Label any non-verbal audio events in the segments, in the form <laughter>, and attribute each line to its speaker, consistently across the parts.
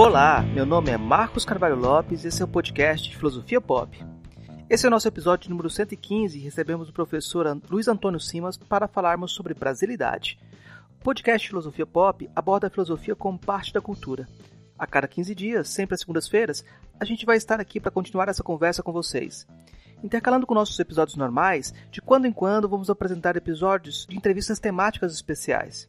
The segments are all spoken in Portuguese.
Speaker 1: Olá, meu nome é Marcos Carvalho Lopes e esse é o podcast Filosofia Pop. Esse é o nosso episódio número 115 e recebemos o professor Luiz Antônio Simas para falarmos sobre brasilidade. O podcast Filosofia Pop aborda a filosofia como parte da cultura. A cada 15 dias, sempre às segundas-feiras, a gente vai estar aqui para continuar essa conversa com vocês. Intercalando com nossos episódios normais, de quando em quando vamos apresentar episódios de entrevistas temáticas especiais.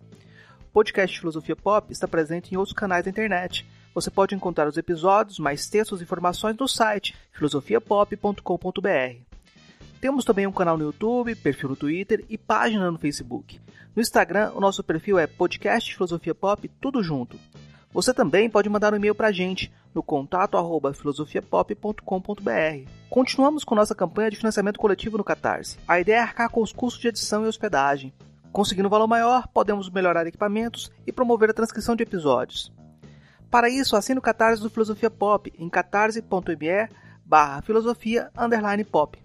Speaker 1: O podcast Filosofia Pop está presente em outros canais da internet. Você pode encontrar os episódios, mais textos e informações no site filosofiapop.com.br. Temos também um canal no YouTube, perfil no Twitter e página no Facebook. No Instagram, o nosso perfil é podcast Filosofia Pop, tudo junto. Você também pode mandar um e-mail para a gente no contato arroba filosofiapop.com.br. Continuamos com nossa campanha de financiamento coletivo no Catarse. A ideia é arcar com os custos de edição e hospedagem. Conseguindo um valor maior, podemos melhorar equipamentos e promover a transcrição de episódios. Para isso, assine o Catarse do Filosofia Pop em catarse.me barra filosofia pop.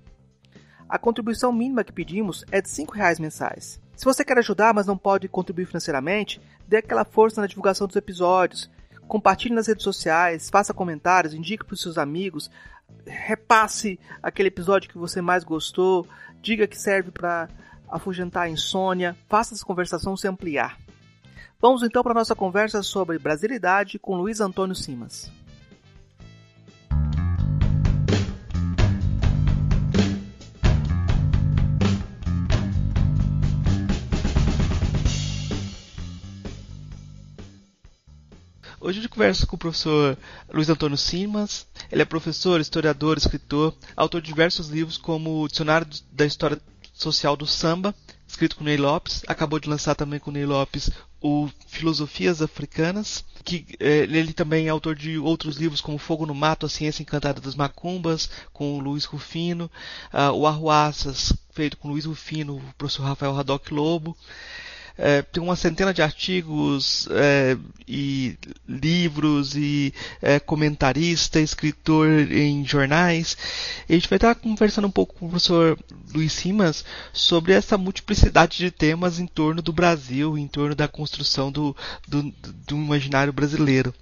Speaker 1: A contribuição mínima que pedimos é de R$ reais mensais. Se você quer ajudar, mas não pode contribuir financeiramente, dê aquela força na divulgação dos episódios, compartilhe nas redes sociais, faça comentários, indique para os seus amigos, repasse aquele episódio que você mais gostou, diga que serve para afugentar a insônia, faça essa conversação se ampliar. Vamos então para a nossa conversa sobre brasilidade com Luiz Antônio Simas. Hoje a gente conversa com o professor Luiz Antônio Simas. Ele é professor, historiador, escritor, autor de diversos livros como o Dicionário da História Social do Samba, escrito com Ney Lopes. Acabou de lançar também com Ney Lopes o Filosofias Africanas, que eh, ele também é autor de outros livros como Fogo no Mato, A Ciência Encantada das Macumbas, com o Luiz Rufino, uh, o Arruaças, feito com Luiz Rufino, o professor Rafael Radoc Lobo é, tem uma centena de artigos é, e livros e é, comentarista, escritor em jornais. E a gente vai estar conversando um pouco com o professor Luiz Simas sobre essa multiplicidade de temas em torno do Brasil, em torno da construção do, do, do imaginário brasileiro.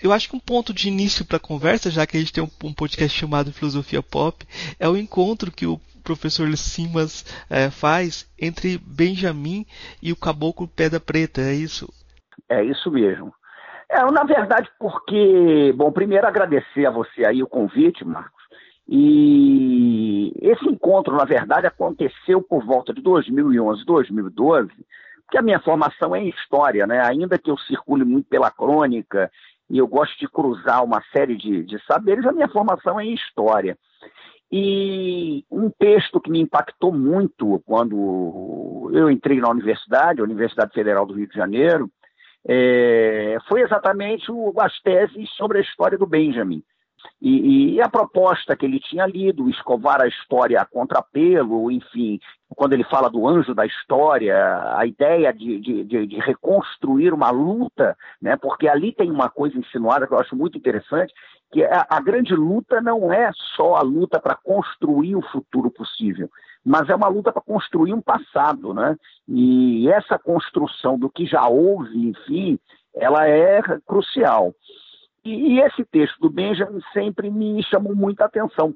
Speaker 1: Eu acho que um ponto de início para a conversa, já que a gente tem um, um podcast chamado Filosofia Pop, é o encontro que o professor Simas é, faz entre Benjamin e o caboclo Pedra Preta, é isso?
Speaker 2: É isso mesmo. É, na verdade, porque, bom, primeiro agradecer a você aí o convite, Marcos. E esse encontro, na verdade, aconteceu por volta de 2011, 2012, porque a minha formação é em história, né? Ainda que eu circule muito pela crônica e eu gosto de cruzar uma série de, de saberes, a minha formação é em história. E um texto que me impactou muito quando eu entrei na universidade, a Universidade Federal do Rio de Janeiro, é, foi exatamente o, as teses sobre a história do Benjamin. E, e, a proposta que ele tinha lido, escovar a história a contrapelo, enfim, quando ele fala do anjo da história, a ideia de, de, de, reconstruir uma luta, né, porque ali tem uma coisa insinuada que eu acho muito interessante, que a, é, a grande luta não é só a luta para construir o futuro possível, mas é uma luta para construir um passado, né? E essa construção do que já houve, enfim, ela é crucial. E, e esse texto do Benjamin sempre me chamou muita atenção,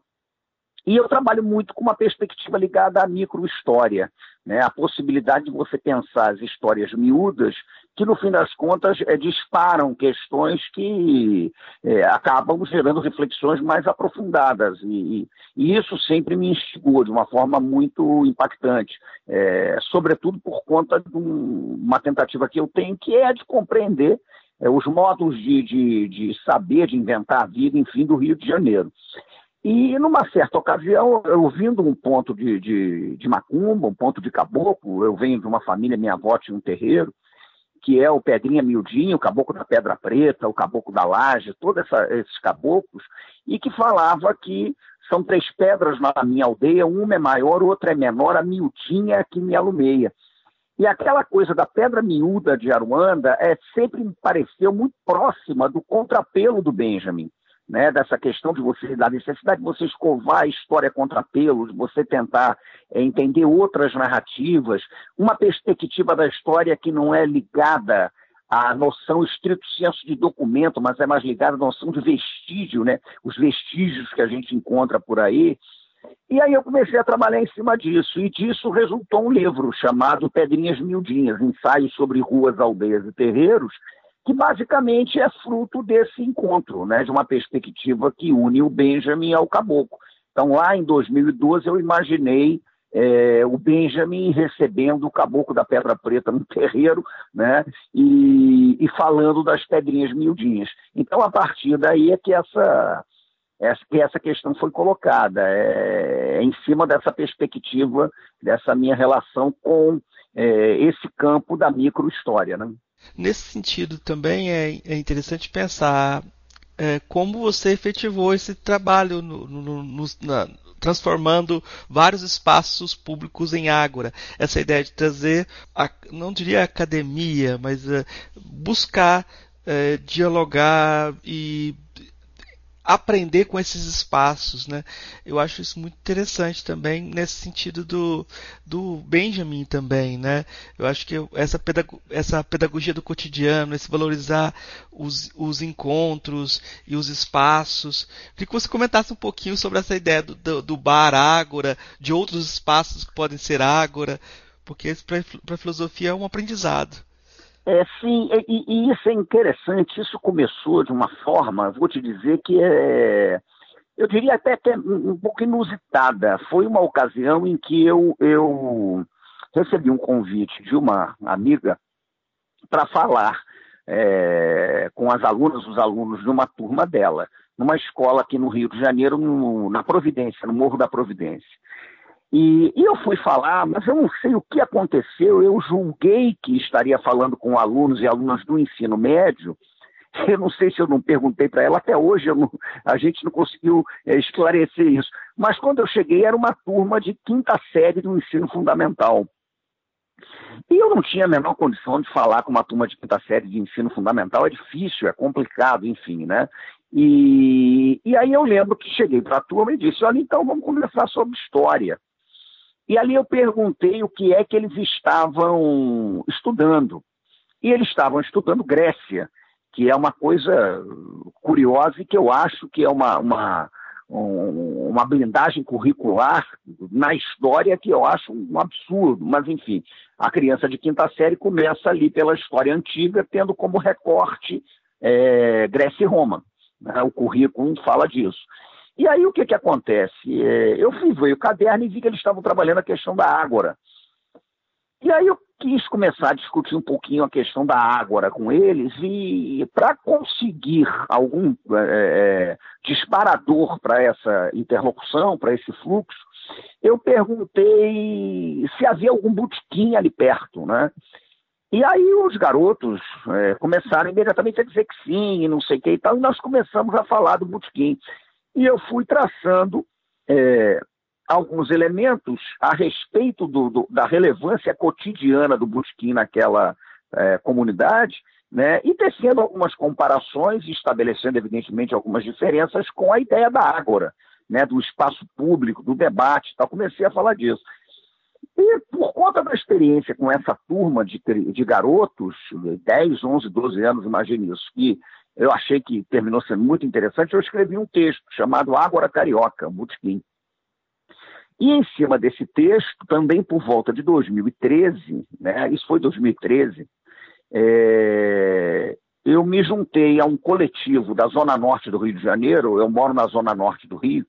Speaker 2: e eu trabalho muito com uma perspectiva ligada à microhistória, né? a possibilidade de você pensar as histórias miúdas, que no fim das contas é, disparam questões que é, acabam gerando reflexões mais aprofundadas. E, e, isso sempre me instigou de uma forma muito impactante, é, sobretudo por conta de um, uma tentativa que eu tenho, que é de compreender é, os modos de, de, de saber, de inventar a vida, enfim, do Rio de Janeiro. E, numa certa ocasião, eu vindo um ponto de, de, de macumba, um ponto de caboclo, eu venho de uma família, minha avó tinha um terreiro, que é o Pedrinha Miudinho, o Caboclo da Pedra Preta, o Caboclo da Laje, todos esses caboclos, e que falava que são três pedras na minha aldeia, uma é maior, outra é menor, a miudinha é que me alumeia. E aquela coisa da pedra miúda de Aruanda é, sempre me pareceu muito próxima do contrapelo do Benjamin né, dessa questão de você, da necessidade de você escovar a história contra pelos, você tentar é, entender outras narrativas, uma perspectiva da história que não é ligada a noção estrito senso de documento, mas é mais ligada à noção de vestígio, né? Os vestígios que a gente encontra por aí. E aí eu comecei a trabalhar em cima disso, e disso resultou um livro chamado Pedrinhas Miudinhas, ensaios sobre ruas, aldeias e terreiros, que basicamente é fruto desse encontro, né, de uma perspectiva que une o Benjamin ao caboclo. Então, lá em 2012, eu imaginei é, o Benjamin recebendo o caboclo da Pedra Preta no terreiro, né, e, e falando das pedrinhas miudinhas. Então, a partir daí é que essa, essa, essa questão foi colocada, é, em cima dessa perspectiva, dessa minha relação com é, esse campo da microhistória. Né?
Speaker 1: Nesse sentido, também é, é interessante pensar é, como você efetivou esse trabalho no, no, no, na, transformando vários espaços públicos em ágora. Essa ideia de trazer, a, não diria academia, mas é, buscar é, dialogar e aprender com esses espaços, né? Eu acho isso muito interessante também nesse sentido do, do Benjamin também, né? Eu acho que essa, pedag essa pedagogia do cotidiano, esse valorizar os, os encontros e os espaços. Queria que você comentasse um pouquinho sobre essa ideia do, do, do bar ágora, de outros espaços que podem ser ágora, porque para a filosofia é um aprendizado.
Speaker 2: É, sim, e, e, isso é interessante. Isso começou de uma forma, vou te dizer que é, eu diria até que é um pouco inusitada. Foi uma ocasião em que eu, eu recebi um convite de uma amiga para falar é, com as alunas, os alunos de uma turma dela, numa escola aqui no Rio de Janeiro, no, na Providência, no Morro da Providência. E, e, eu fui falar, mas eu não sei o que aconteceu. Eu julguei que estaria falando com alunos e alunas do ensino médio. Eu não sei se eu não perguntei para ela, até hoje não, a gente não conseguiu é, esclarecer isso. Mas quando eu cheguei, era uma turma de quinta série do ensino fundamental. E eu não tinha a menor condição de falar com uma turma de quinta série de ensino fundamental, é difícil, é complicado, enfim, né? E, e aí eu lembro que cheguei para a turma e disse: olha, então vamos conversar sobre história. E ali eu perguntei o que é que eles estavam estudando. E eles estavam estudando Grécia, que é uma coisa curiosa e que eu acho que é uma, uma, uma blindagem curricular na história que eu acho um absurdo. Mas, enfim, a criança de quinta série começa ali pela história antiga, tendo como recorte é, Grécia e Roma. Né? O currículo fala disso. E aí o que, que acontece? É, eu fui ver o caderno e vi que eles estavam trabalhando a questão da ágora. E aí eu quis começar a discutir um pouquinho a questão da ágora com eles e para conseguir algum é, é, disparador para essa interlocução, para esse fluxo, eu perguntei se havia algum botequim ali perto, né? E aí os garotos é, começaram imediatamente a dizer que sim, não sei o que e tal, e nós começamos a falar do botequim e eu fui traçando é, alguns elementos a respeito do, do, da relevância cotidiana do Busquim naquela é, comunidade, né, e tecendo algumas comparações e estabelecendo, evidentemente, algumas diferenças com a ideia da Ágora, né, do espaço público, do debate. Tal. Comecei a falar disso. E por conta da experiência com essa turma de, de garotos, 10, 11, 12 anos, imagine isso, que eu achei que terminou sendo muito interessante, eu escrevi um texto chamado Ágora Carioca, Butkin. E em cima desse texto, também por volta de 2013, né, isso foi 2013, é, eu me juntei a um coletivo da Zona Norte do Rio de Janeiro, eu moro na Zona Norte do Rio,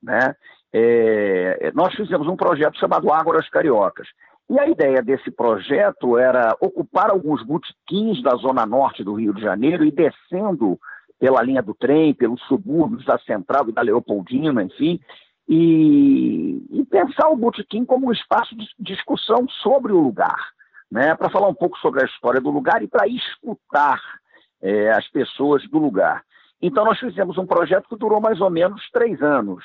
Speaker 2: né, é, nós fizemos um projeto chamado Ágoras Cariocas. E a ideia desse projeto era ocupar alguns botequins da zona norte do Rio de Janeiro e descendo pela linha do trem, pelos subúrbios da Central e da Leopoldina, enfim, e, e pensar o botequim como um espaço de discussão sobre o lugar, né, para falar um pouco sobre a história do lugar e para escutar é, as pessoas do lugar. Então, nós fizemos um projeto que durou mais ou menos três anos.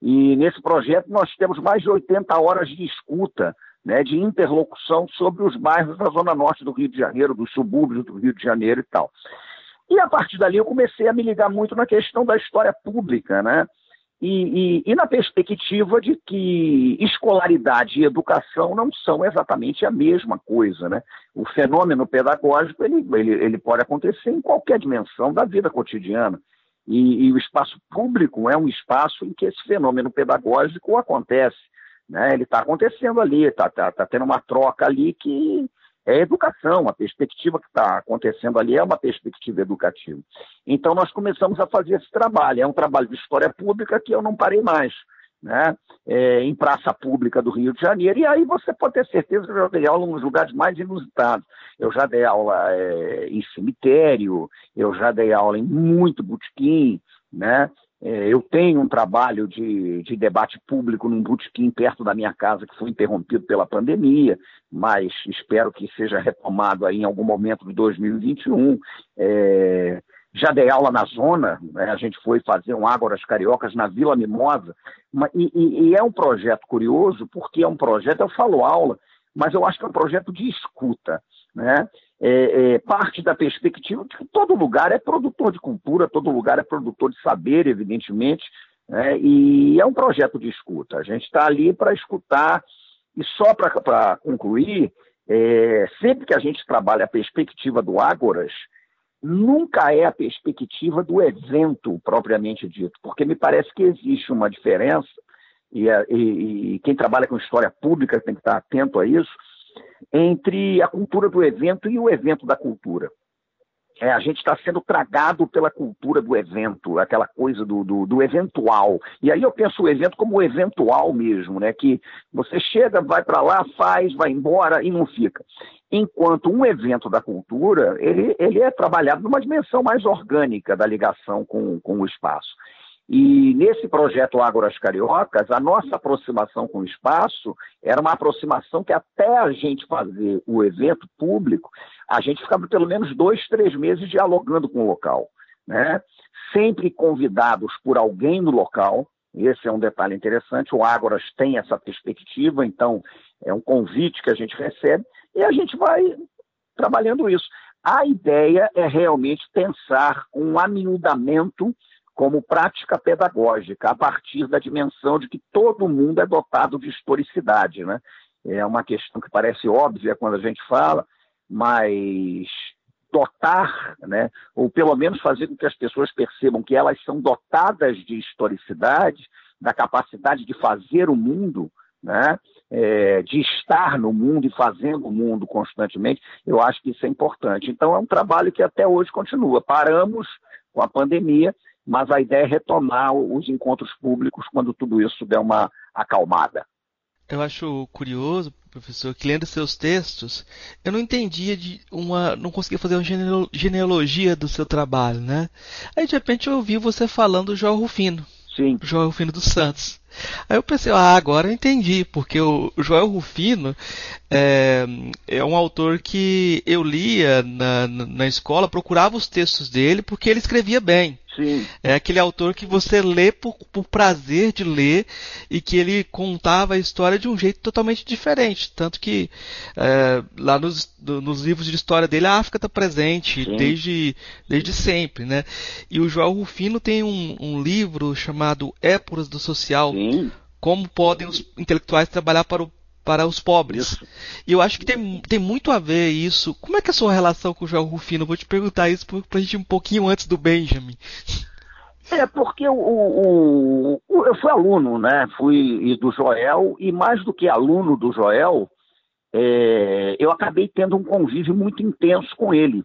Speaker 2: E nesse projeto nós temos mais de 80 horas de escuta né, de interlocução sobre os bairros da zona norte do Rio de Janeiro, dos subúrbios do Rio de Janeiro e tal. E a partir dali eu comecei a me ligar muito na questão da história pública, né? e, e, e, na perspectiva de que escolaridade e educação não são exatamente a mesma coisa. Né? O fenômeno pedagógico ele, ele, ele pode acontecer em qualquer dimensão da vida cotidiana. E, e, o espaço público é um espaço em que esse fenômeno pedagógico acontece. Né? Ele está acontecendo ali, está tá, tá tendo uma troca ali que é educação, a perspectiva que está acontecendo ali é uma perspectiva educativa. Então, nós começamos a fazer esse trabalho. É um trabalho de história pública que eu não parei mais. Né? É, em praça pública do Rio de Janeiro, e aí você pode ter certeza que eu já dei aula nos lugares mais inusitados. Eu já dei aula é, em cemitério, eu já dei aula em muito botequim, né? É, eu tenho um trabalho de, de, debate público num botequim perto da minha casa que foi interrompido pela pandemia, mas espero que seja retomado aí em algum momento de 2021. É, já dei aula na zona, né? a gente foi fazer um Ágoras Cariocas na Vila Mimosa, e, e, e é um projeto curioso, porque é um projeto, eu falo aula, mas eu acho que é um projeto de escuta. Né? É, é, parte da perspectiva de que todo lugar é produtor de cultura, todo lugar é produtor de saber, evidentemente, né? e é um projeto de escuta. A gente está ali para escutar, e só para concluir, é, sempre que a gente trabalha a perspectiva do Ágoras, nunca é a perspectiva do evento propriamente dito, porque me parece que existe uma diferença e, e, e, quem trabalha com história pública tem que estar atento a isso, entre a cultura do evento e o evento da cultura. É, a gente está sendo tragado pela cultura do evento, aquela coisa do, do, do, eventual. E aí eu penso o evento como o eventual mesmo, né? Que você chega, vai para lá, faz, vai embora e não fica. Enquanto um evento da cultura, ele, ele é trabalhado numa dimensão mais orgânica da ligação com, com o espaço. E nesse projeto Ágoras Cariocas, a nossa aproximação com o espaço era uma aproximação que até a gente fazer o evento público, a gente ficava pelo menos dois, três meses dialogando com o local. Né? Sempre convidados por alguém no local, esse é um detalhe interessante, o Ágoras tem essa perspectiva, então é um convite que a gente recebe e a gente vai trabalhando isso. A ideia é realmente pensar um amiudamento como prática pedagógica, a partir da dimensão de que todo mundo é dotado de historicidade. Né? É uma questão que parece óbvia quando a gente fala, mas dotar, né, ou pelo menos fazer com que as pessoas percebam que elas são dotadas de historicidade, da capacidade de fazer o mundo, né, é, de estar no mundo e fazendo o mundo constantemente, eu acho que isso é importante. Então, é um trabalho que até hoje continua. Paramos com a pandemia mas a ideia é retomar os encontros públicos quando tudo isso der uma acalmada.
Speaker 1: Eu acho curioso, professor, que lendo seus textos, eu não entendia de uma, não conseguia fazer uma genealogia do seu trabalho, né? Aí de repente eu ouvi você falando do João Rufino.
Speaker 2: Sim.
Speaker 1: João Rufino dos Santos. Aí eu pensei, ah, agora eu entendi, porque o Joel Rufino é, é um autor que eu lia na, na escola, procurava os textos dele, porque ele escrevia bem.
Speaker 2: Sim.
Speaker 1: É aquele autor que você lê por, por, prazer de ler e que ele contava a história de um jeito totalmente diferente. Tanto que é, lá nos, nos, livros de história dele a África está presente desde, desde sempre. Né? E o Joel Rufino tem um, um livro chamado Époras do Social.
Speaker 2: Sim.
Speaker 1: Como podem os intelectuais trabalhar para o para os pobres. Isso. E eu acho que tem, tem muito a ver isso. Como é que é a sua relação com o Joel Rufino? Vou te perguntar isso pra gente um pouquinho antes do Benjamin.
Speaker 2: É, porque o, o, o, eu fui aluno, né? Fui do Joel, e mais do que aluno do Joel, é, eu acabei tendo um convívio muito intenso com ele.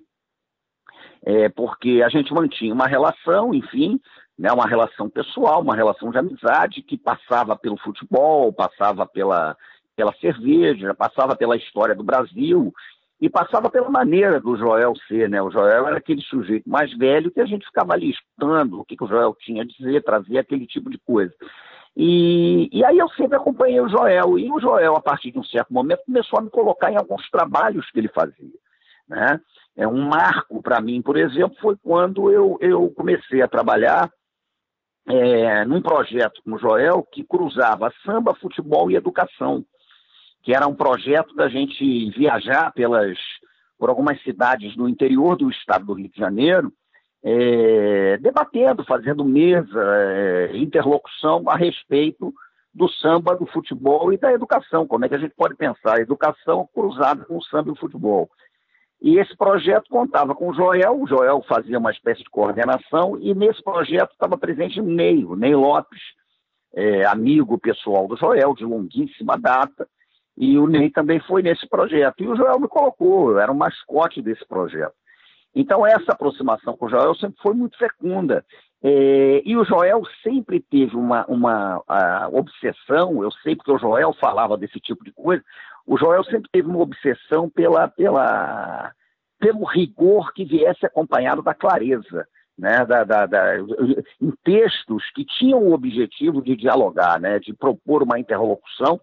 Speaker 2: É, porque a gente mantinha uma relação, enfim, né, uma relação pessoal, uma relação de amizade que passava pelo futebol, passava pela, pela cerveja, passava pela história do Brasil e passava pela maneira do Joel ser, né? O Joel era aquele sujeito mais velho que a gente ficava ali escutando o que, que o Joel tinha a dizer, trazia aquele tipo de coisa. E, e aí eu sempre acompanhei o Joel, e o Joel, a partir de um certo momento, começou a me colocar em alguns trabalhos que ele fazia, né? É um marco para mim, por exemplo, foi quando eu, eu comecei a trabalhar é, num projeto com o Joel que cruzava samba, futebol e educação que era um projeto da gente viajar pelas por algumas cidades no interior do estado do Rio de Janeiro é, debatendo, fazendo mesa, é, interlocução a respeito do samba, do futebol e da educação. Como é que a gente pode pensar a educação cruzada com o samba e o futebol? E esse projeto contava com o Joel, o Joel fazia uma espécie de coordenação, e nesse projeto estava presente o Ney, o Ney Lopes, é, amigo pessoal do Joel, de longuíssima data, e o Ney também foi nesse projeto. E o Joel me colocou, eu era o mascote desse projeto. Então, essa aproximação com o Joel sempre foi muito fecunda. É, e o Joel sempre teve uma, uma obsessão, eu sei porque o Joel falava desse tipo de coisa, o Joel sempre teve uma obsessão pela, pela, pelo rigor que viesse acompanhado da clareza. Né, da, da, da, em textos que tinham o objetivo de dialogar, né, de propor uma interlocução,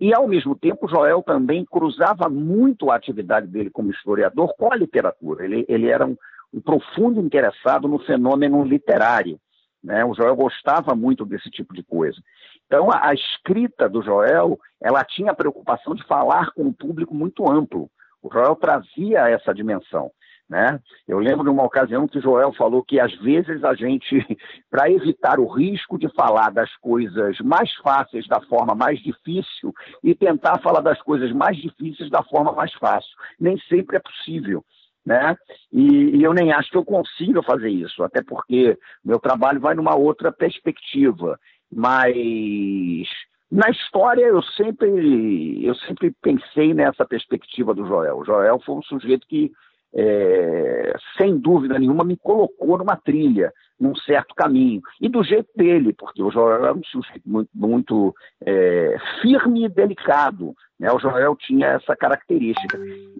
Speaker 2: e ao mesmo tempo Joel também cruzava muito a atividade dele como historiador com a literatura. Ele, ele era um, um profundo interessado no fenômeno literário. Né? O Joel gostava muito desse tipo de coisa. Então, a, a, escrita do Joel, ela tinha a preocupação de falar com um público muito amplo. O Joel trazia essa dimensão. Né? Eu lembro de uma ocasião que o Joel falou que às vezes a gente, <laughs> para evitar o risco de falar das coisas mais fáceis da forma mais difícil e tentar falar das coisas mais difíceis da forma mais fácil, nem sempre é possível né? E, e, eu nem acho que eu consiga fazer isso, até porque meu trabalho vai numa outra perspectiva. Mas na história eu sempre eu sempre pensei nessa perspectiva do Joel. O Joel foi um sujeito que é, sem dúvida nenhuma, me colocou numa trilha, num certo caminho. E do jeito dele, porque o Joel era um sujeito muito, muito é, firme e delicado. Né? O Joel tinha essa característica.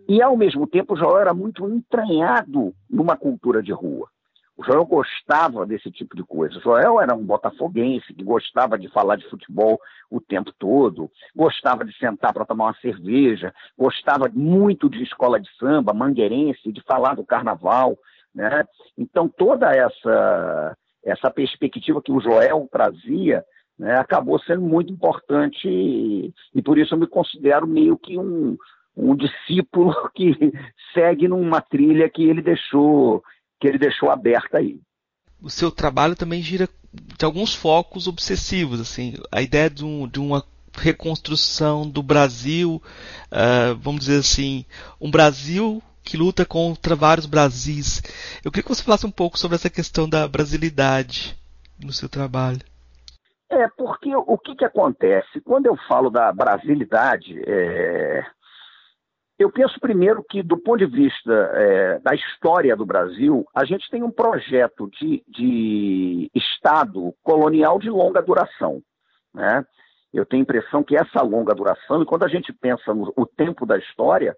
Speaker 2: E, ao mesmo tempo, o Joel era muito entranhado numa cultura de rua. O Joel gostava desse tipo de coisa. O Joel era um botafoguense que gostava de falar de futebol o tempo todo, gostava de sentar para tomar uma cerveja, gostava muito de escola de samba, mangueirense, de falar do carnaval. Né? Então, toda essa, essa perspectiva que o Joel trazia né, acabou sendo muito importante e, e por isso eu me considero meio que um, um discípulo <laughs> que segue numa trilha que ele deixou que ele deixou aberta aí.
Speaker 1: O seu trabalho também gira de alguns focos obsessivos, assim, a ideia de, um, de uma reconstrução do Brasil, uh, vamos dizer assim, um Brasil que luta contra vários Brasis. Eu queria que você falasse um pouco sobre essa questão da brasilidade no seu trabalho.
Speaker 2: É, porque o que, que acontece? Quando eu falo da brasilidade, é, eu penso primeiro que, do ponto de vista é, da história do Brasil, a gente tem um projeto de, de Estado colonial de longa duração. Né? Eu tenho a impressão que essa longa duração, e quando a gente pensa no o tempo da história,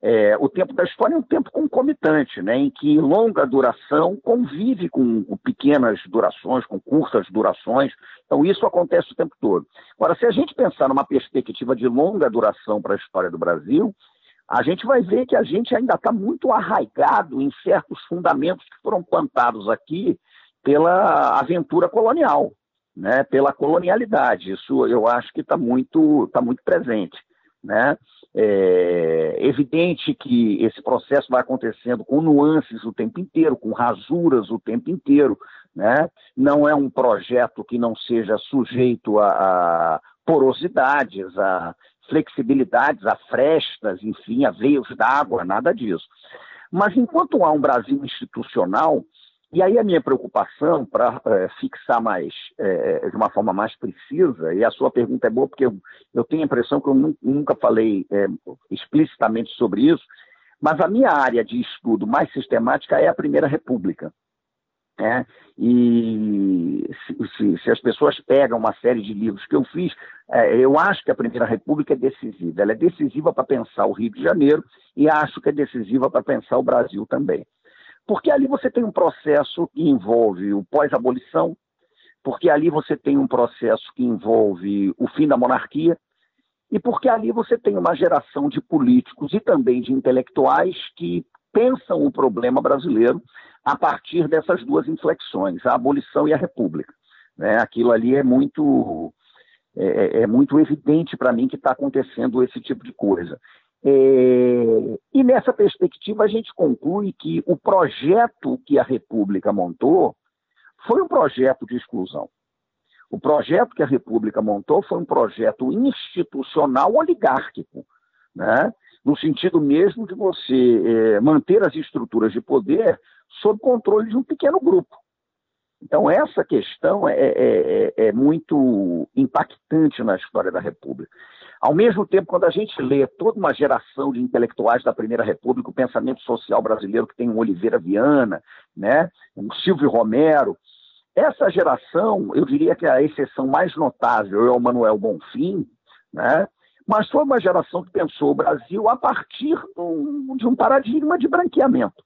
Speaker 2: é, o tempo da história é um tempo concomitante, né, em que longa duração convive com, com, pequenas durações, com curtas durações. Então, isso acontece o tempo todo. Agora, se a gente pensar numa perspectiva de longa duração para a história do Brasil, a gente vai ver que a gente ainda está muito arraigado em certos fundamentos que foram plantados aqui pela aventura colonial, né, pela colonialidade. Isso eu acho que está muito, tá muito presente. Né? É evidente que esse processo vai acontecendo com nuances o tempo inteiro, com rasuras o tempo inteiro. Né? Não é um projeto que não seja sujeito a, a porosidades, a flexibilidades, a frestas, enfim, a veios d'água, nada disso. Mas enquanto há um Brasil institucional, e aí a minha preocupação, para é, fixar mais, é, de uma forma mais precisa, e a sua pergunta é boa, porque eu, eu tenho a impressão que eu nunca falei é, explicitamente sobre isso, mas a minha área de estudo mais sistemática é a Primeira República. Né? E se, se, as pessoas pegam uma série de livros que eu fiz, é, eu acho que a Primeira República é decisiva. Ela é decisiva para pensar o Rio de Janeiro e acho que é decisiva para pensar o Brasil também. Porque ali você tem um processo que envolve o pós-abolição, porque ali você tem um processo que envolve o fim da monarquia, e porque ali você tem uma geração de políticos e também de intelectuais que pensam o problema brasileiro a partir dessas duas inflexões, a abolição e a república. Né? Aquilo ali é muito, é, é, é muito evidente para mim que está acontecendo esse tipo de coisa. É, e nessa perspectiva a gente conclui que o projeto que a República montou foi um projeto de exclusão. O projeto que a República montou foi um projeto institucional oligárquico, né? No sentido mesmo de você é, manter as estruturas de poder sob controle de um pequeno grupo. Então, essa questão é, é, é, é muito impactante na história da República. Ao mesmo tempo, quando a gente lê toda uma geração de intelectuais da Primeira República, o pensamento social brasileiro, que tem o Oliveira Viana, né, o Silvio Romero, essa geração, eu diria que a exceção mais notável é o Manuel Bonfim, né, mas foi uma geração que pensou o Brasil a partir de um paradigma de branqueamento.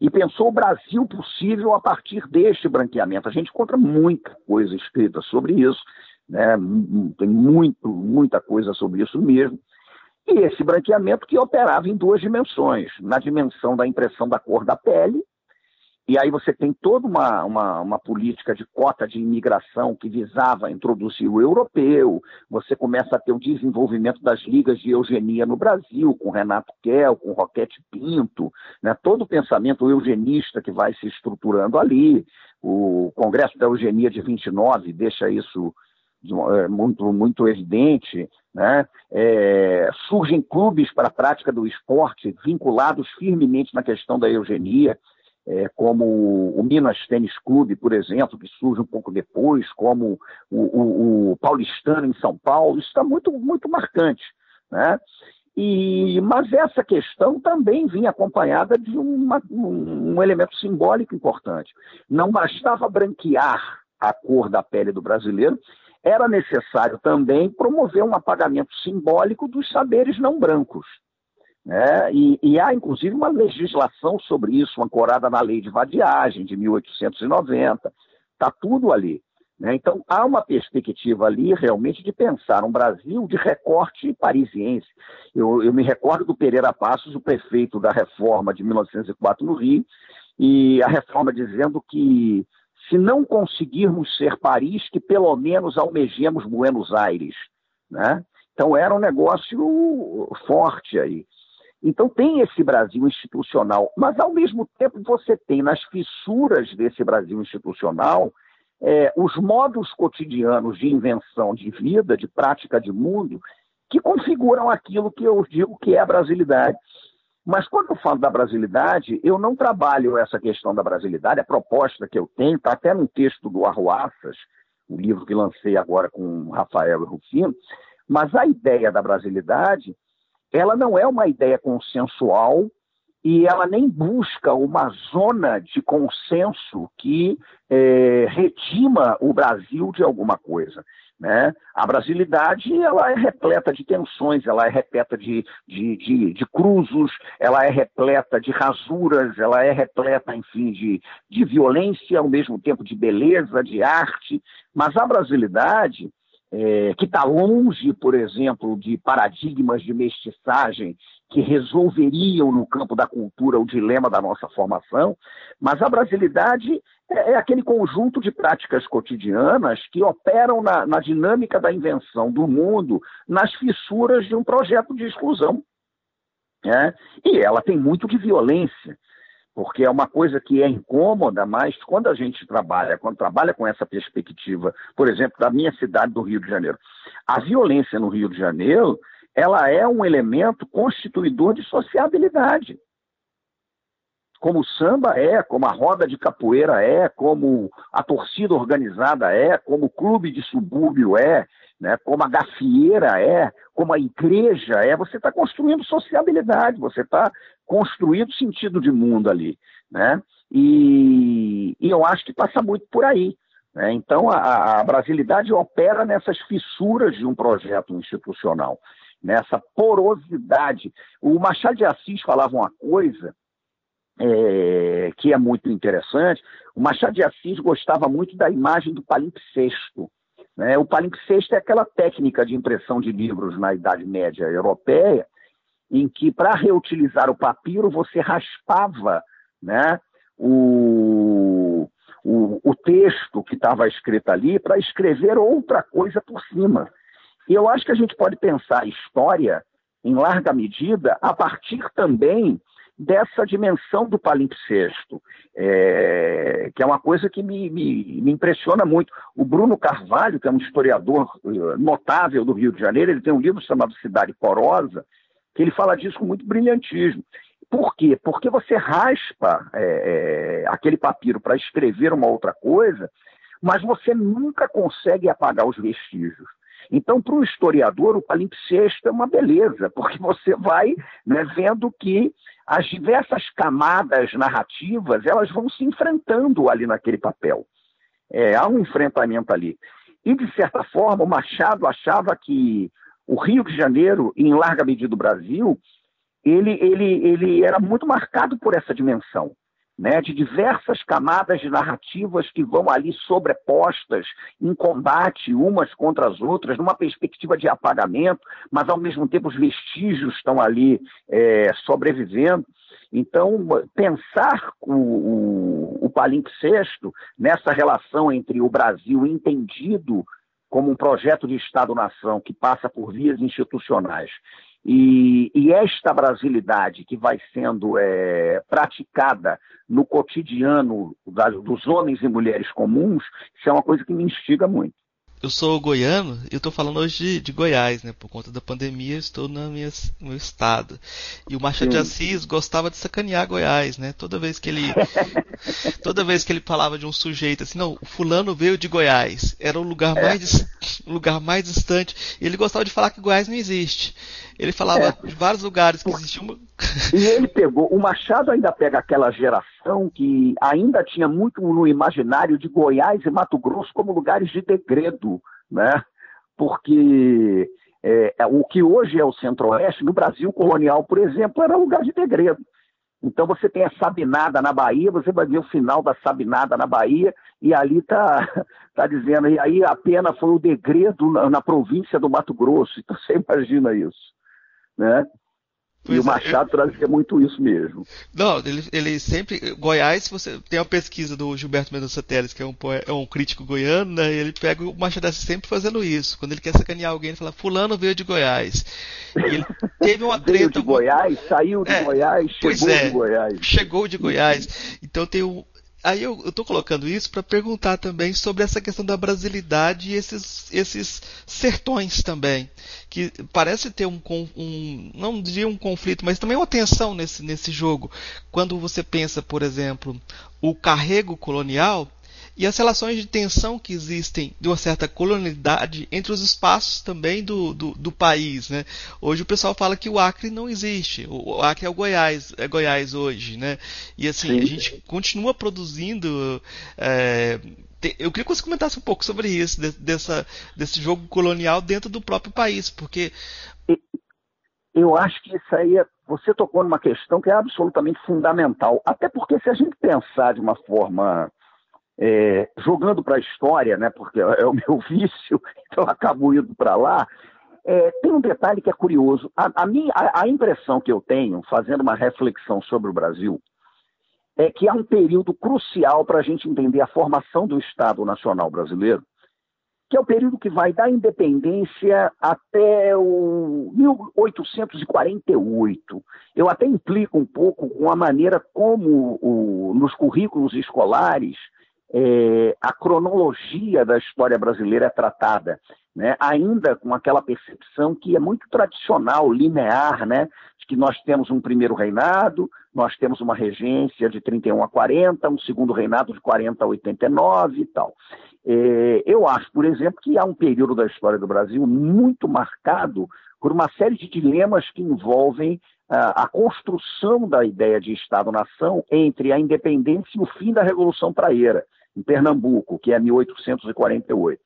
Speaker 2: E pensou o Brasil possível a partir deste branqueamento. A gente encontra muita coisa escrita sobre isso, né? tem muito, muita coisa sobre isso mesmo. E esse branqueamento que operava em duas dimensões: na dimensão da impressão da cor da pele e aí você tem toda uma, uma, uma, política de cota de imigração que visava introduzir o europeu, você começa a ter o desenvolvimento das ligas de eugenia no Brasil, com Renato Kell, com Roquete Pinto, né? todo o pensamento eugenista que vai se estruturando ali, o Congresso da Eugenia de 29 deixa isso é, muito, muito evidente, né? É, surgem clubes para a prática do esporte vinculados firmemente na questão da eugenia, é, como o Minas Tênis Clube, por exemplo, que surge um pouco depois, como o, o, o Paulistano em São Paulo, isso está muito, muito marcante. Né? E, mas essa questão também vinha acompanhada de uma, um, um elemento simbólico importante. Não bastava branquear a cor da pele do brasileiro, era necessário também promover um apagamento simbólico dos saberes não brancos. Né? E, e, há, inclusive, uma legislação sobre isso, ancorada na lei de vadiagem de 1890. Está tudo ali. Né? Então, há uma perspectiva ali, realmente, de pensar um Brasil de recorte parisiense. Eu, eu me recordo do Pereira Passos, o prefeito da reforma de 1904 no Rio, e a reforma dizendo que se não conseguirmos ser Paris, que pelo menos almejemos Buenos Aires. Né? Então, era um negócio forte aí. Então tem esse Brasil institucional, mas ao mesmo tempo você tem nas fissuras desse Brasil institucional é, os modos cotidianos de invenção de vida, de prática de mundo, que configuram aquilo que eu digo que é a brasilidade. Mas quando eu falo da brasilidade, eu não trabalho essa questão da brasilidade, a proposta que eu tenho, está até no texto do Arruaças, o livro que lancei agora com Rafael e Rufino, mas a ideia da brasilidade ela não é uma ideia consensual e ela nem busca uma zona de consenso que é, redima o Brasil de alguma coisa. Né? A brasilidade ela é repleta de tensões, ela é repleta de, de, de, de cruzos, ela é repleta de rasuras, ela é repleta, enfim, de, de violência, ao mesmo tempo de beleza, de arte. Mas a brasilidade é, que está longe, por exemplo, de paradigmas de mestiçagem que resolveriam no campo da cultura o dilema da nossa formação, mas a brasilidade é, é aquele conjunto de práticas cotidianas que operam na, na dinâmica da invenção do mundo nas fissuras de um projeto de exclusão. É? E ela tem muito de violência porque é uma coisa que é incômoda, mas quando a gente trabalha, quando trabalha com essa perspectiva, por exemplo, da minha cidade do Rio de Janeiro, a violência no Rio de Janeiro, ela é um elemento constituidor de sociabilidade. Como o samba é, como a roda de capoeira é, como a torcida organizada é, como o clube de subúrbio é, né, como a gafieira é, como a igreja é, você está construindo sociabilidade, você está construindo sentido de mundo ali. Né? E, e eu acho que passa muito por aí. Né? Então, a, a brasilidade opera nessas fissuras de um projeto institucional, nessa porosidade. O Machado de Assis falava uma coisa é, que é muito interessante. O Machado de Assis gostava muito da imagem do palimpsesto. Né? O palimpsesto é aquela técnica de impressão de livros na Idade Média Europeia, em que, para reutilizar o papiro, você raspava né, o, o, o texto que estava escrito ali para escrever outra coisa por cima. E eu acho que a gente pode pensar a história em larga medida, a partir também dessa dimensão do palimpsesto, é, que é uma coisa que me, me, me, impressiona muito. O Bruno Carvalho, que é um historiador eh, notável do Rio de Janeiro, ele tem um livro chamado Cidade Porosa, que ele fala disso com muito brilhantismo. Por quê? Porque você raspa é, é, aquele papiro para escrever uma outra coisa, mas você nunca consegue apagar os vestígios. Então, para o historiador, o palimpsesto é uma beleza, <laughs> porque você vai né, vendo que as diversas camadas narrativas elas vão se enfrentando ali naquele papel. É, há um enfrentamento ali. E, de certa forma, o Machado achava que o Rio de Janeiro, em larga medida o Brasil, ele, ele, ele era muito marcado por essa dimensão né, de diversas camadas de narrativas que vão ali sobrepostas em combate umas contra as outras, numa perspectiva de apagamento, mas ao mesmo tempo os vestígios estão ali é, sobrevivendo. Então, pensar o, o, o palimpsesto nessa relação entre o Brasil entendido como um projeto de Estado-nação que passa por vias institucionais e, e, esta brasilidade que vai sendo é, praticada no cotidiano das, dos homens e mulheres comuns, isso é uma coisa que me instiga muito.
Speaker 1: Eu sou goiano e eu estou falando hoje de, de, Goiás, né? Por conta da pandemia, estou no meu estado. E o Machado Sim. de Assis gostava de sacanear Goiás, né? Toda vez que ele <laughs> toda vez que ele falava de um sujeito assim, não, o fulano veio de Goiás, era o lugar é. mais o lugar mais distante. E ele gostava de falar que Goiás não existe. Ele falava é. de vários lugares que existiam.
Speaker 2: E ele pegou, o Machado ainda pega aquela geração que ainda tinha muito no imaginário de Goiás e Mato Grosso como lugares de degredo, né? Porque é, é o que hoje é o Centro-Oeste, no Brasil colonial, por exemplo, era lugar de degredo. Então você tem a Sabinada na Bahia, você vai ver o final da Sabinada na Bahia, e ali está <laughs> tá dizendo, e aí a pena foi o degredo na, na província do Mato Grosso. Então você imagina isso né? Pois e o é, Machado é, trazia muito isso mesmo.
Speaker 1: Não, ele, ele sempre. Goiás, você tem uma pesquisa do Gilberto Mendonça Teles, que é um, é um crítico goiano, né? ele pega o Machado sempre fazendo isso. Quando ele quer sacanear alguém, ele fala: Fulano veio de Goiás. E ele <laughs> teve uma treta.
Speaker 2: Veio de Goiás, saiu de é, Goiás, chegou é, de Goiás.
Speaker 1: Chegou de Goiás. Então tem um, Aí eu estou colocando isso para perguntar também sobre essa questão da brasilidade e esses, esses sertões também, que parece ter um, um, não diria um conflito, mas também uma tensão nesse, nesse jogo. Quando você pensa, por exemplo, o carrego colonial, e as relações de tensão que existem de uma certa colonialidade entre os espaços também do, do, do, país. Né? Hoje o pessoal fala que o Acre não existe. O Acre é o Goiás, é Goiás hoje. Né? E assim, Sim. a gente continua produzindo. É, eu queria que você comentasse um pouco sobre isso, dessa, desse jogo colonial dentro do próprio país, porque.
Speaker 2: Eu acho que isso aí, é, você tocou numa questão que é absolutamente fundamental. Até porque, se a gente pensar de uma forma é, jogando para a história, né, porque é o meu <laughs> vício, então eu acabo indo para lá. É, tem um detalhe que é curioso. A, a, minha, a, a impressão que eu tenho, fazendo uma reflexão sobre o Brasil, é que há um período crucial para a gente entender a formação do Estado Nacional Brasileiro, que é o período que vai da independência até o 1848. Eu até implico um pouco com a maneira como o, nos currículos escolares é, a cronologia da história brasileira é tratada, né? ainda com aquela percepção que é muito tradicional, linear, né? de que nós temos um primeiro reinado, nós temos uma regência de 31 a 40, um segundo reinado de 40 a 89 e tal. É, eu acho, por exemplo, que há um período da história do Brasil muito marcado por uma série de dilemas que envolvem a, a construção da ideia de Estado-nação entre a independência e o fim da Revolução Praeira em Pernambuco, que é 1848.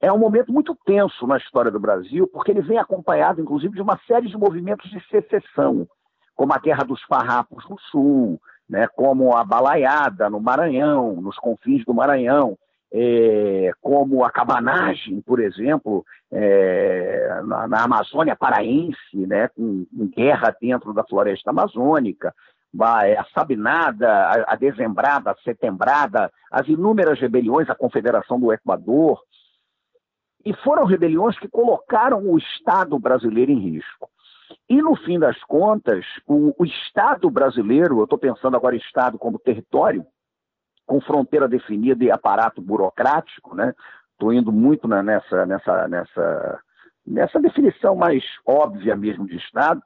Speaker 2: É um momento muito tenso na história do Brasil, porque ele vem acompanhado, inclusive, de uma série de movimentos de secessão, como a Guerra dos Farrapos no Sul, né, como a Balaiada no Maranhão, nos confins do Maranhão, é, como a cabanagem, por exemplo, é, na, na, Amazônia paraense, né, com, com, guerra dentro da floresta amazônica, é, a Sabinada, a, a Dezembrada, a Setembrada, as inúmeras rebeliões, a Confederação do Equador. E foram rebeliões que colocaram o Estado brasileiro em risco. E, no fim das contas, o, o Estado brasileiro, eu estou pensando agora Estado como território, com fronteira definida e aparato burocrático, né? Estou indo muito na, nessa, nessa, nessa, nessa definição mais óbvia mesmo de Estado.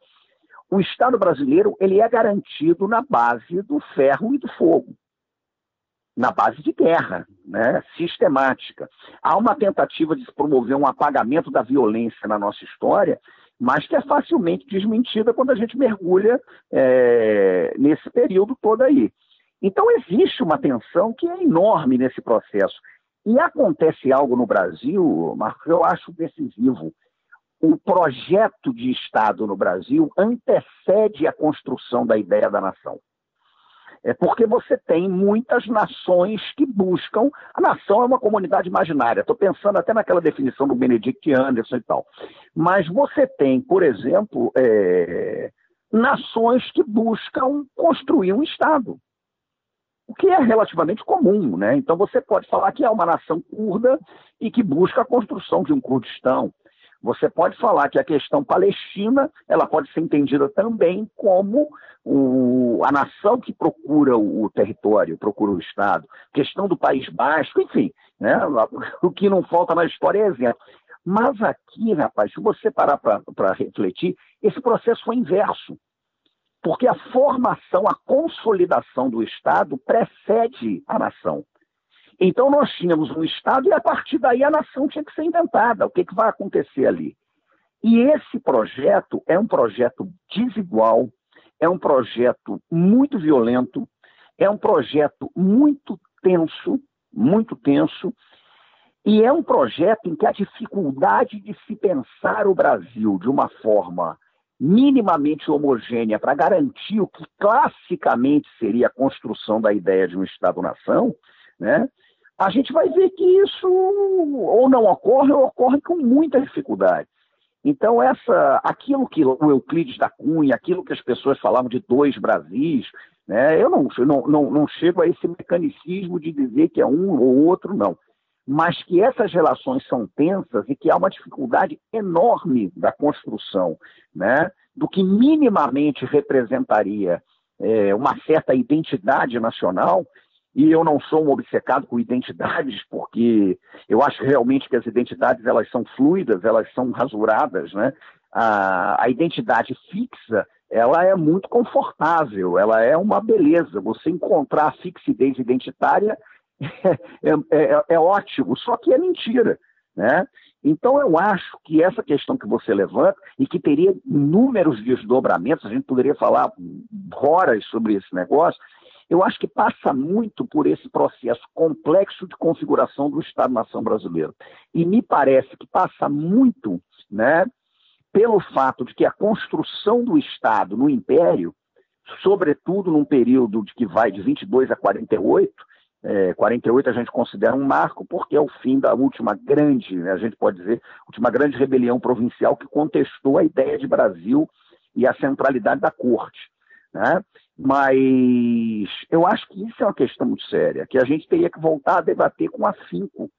Speaker 2: O Estado brasileiro ele é garantido na base do ferro e do fogo, na base de guerra, né? sistemática. Há uma tentativa de promover um apagamento da violência na nossa história, mas que é facilmente desmentida quando a gente mergulha é, nesse período todo aí. Então existe uma tensão que é enorme nesse processo. E acontece algo no Brasil, Marcos, eu acho decisivo. O projeto de Estado no Brasil antecede a construção da ideia da nação. É porque você tem muitas nações que buscam. A nação é uma comunidade imaginária. Estou pensando até naquela definição do Benedict Anderson e tal. Mas você tem, por exemplo, é, nações que buscam construir um Estado o que é relativamente comum, né? Então você pode falar que é uma nação curda e que busca a construção de um Kurdistão. Você pode falar que a questão palestina ela pode ser entendida também como o, a nação que procura o, território, procura o Estado. Questão do País Basco, enfim, né? <laughs> o que não falta na história é exemplo. Mas aqui, rapaz, se você parar para refletir, esse processo foi inverso porque a formação, a consolidação do Estado precede a nação. Então nós tínhamos um Estado e a partir daí a nação tinha que ser inventada. O que, que vai acontecer ali? E esse projeto é um projeto desigual, é um projeto muito violento, é um projeto muito tenso, muito tenso, e é um projeto em que a dificuldade de se pensar o Brasil de uma forma minimamente homogênea para garantir o que classicamente seria a construção da ideia de um Estado-nação, né, a gente vai ver que isso ou não ocorre ou ocorre com muita dificuldade. Então, essa, aquilo que o Euclides da Cunha, aquilo que as pessoas falavam de dois Brasis, né, eu não, não, não, não chego a esse mecanicismo de dizer que é um ou outro, não mas que essas relações são tensas e que há uma dificuldade enorme da construção né, do que minimamente representaria é, uma certa identidade nacional. E eu não sou um obcecado com identidades, porque eu acho realmente que as identidades elas são fluidas, elas são rasuradas. Né? A, a identidade fixa ela é muito confortável, ela é uma beleza. Você encontrar a fixidez identitária <laughs> é, é, é, ótimo, só que é mentira. Né? Então, eu acho que essa questão que você levanta, e que teria inúmeros desdobramentos, a gente poderia falar horas sobre esse negócio, eu acho que passa muito por esse processo complexo de configuração do Estado-nação brasileiro. E me parece que passa muito né, pelo fato de que a construção do Estado no Império, sobretudo num período de que vai de 22 a 48, é, 48 a gente considera um marco porque é o fim da última grande, né, a gente pode dizer, última grande rebelião provincial que contestou a ideia de Brasil e a centralidade da corte. Né? Mas eu acho que isso é uma questão muito séria, que a gente teria que voltar a debater com afinco.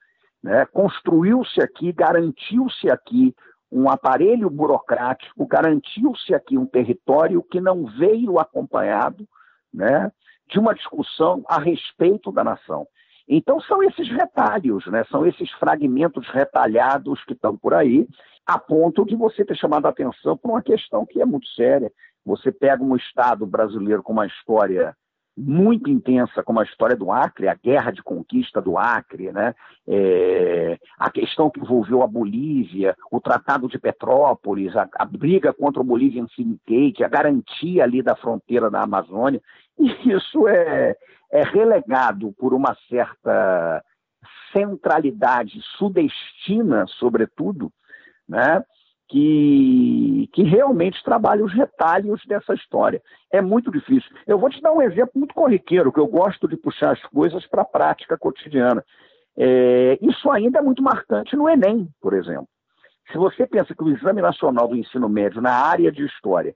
Speaker 2: Né? Construiu-se aqui, garantiu-se aqui um aparelho burocrático, garantiu-se aqui um território que não veio acompanhado né, de uma discussão a respeito da nação. Então são esses retalhos, né? são esses fragmentos retalhados que estão por aí, a ponto de você ter chamado a atenção por uma questão que é muito séria. Você pega um Estado brasileiro com uma história muito intensa, como a história do Acre, a guerra de conquista do Acre, né? É, a questão que envolveu a Bolívia, o Tratado de Petrópolis, a, a briga contra o Bolivian Syndicate, a garantia ali da fronteira da Amazônia, e <laughs> isso é, é relegado por uma certa centralidade sudestina, sobretudo, né? que, que realmente trabalha os retalhos dessa história. É muito difícil. Eu vou te dar um exemplo muito corriqueiro, que eu gosto de puxar as coisas para a prática cotidiana. É, isso ainda é muito marcante no Enem, por exemplo. Se você pensa que o Exame Nacional do Ensino Médio na área de História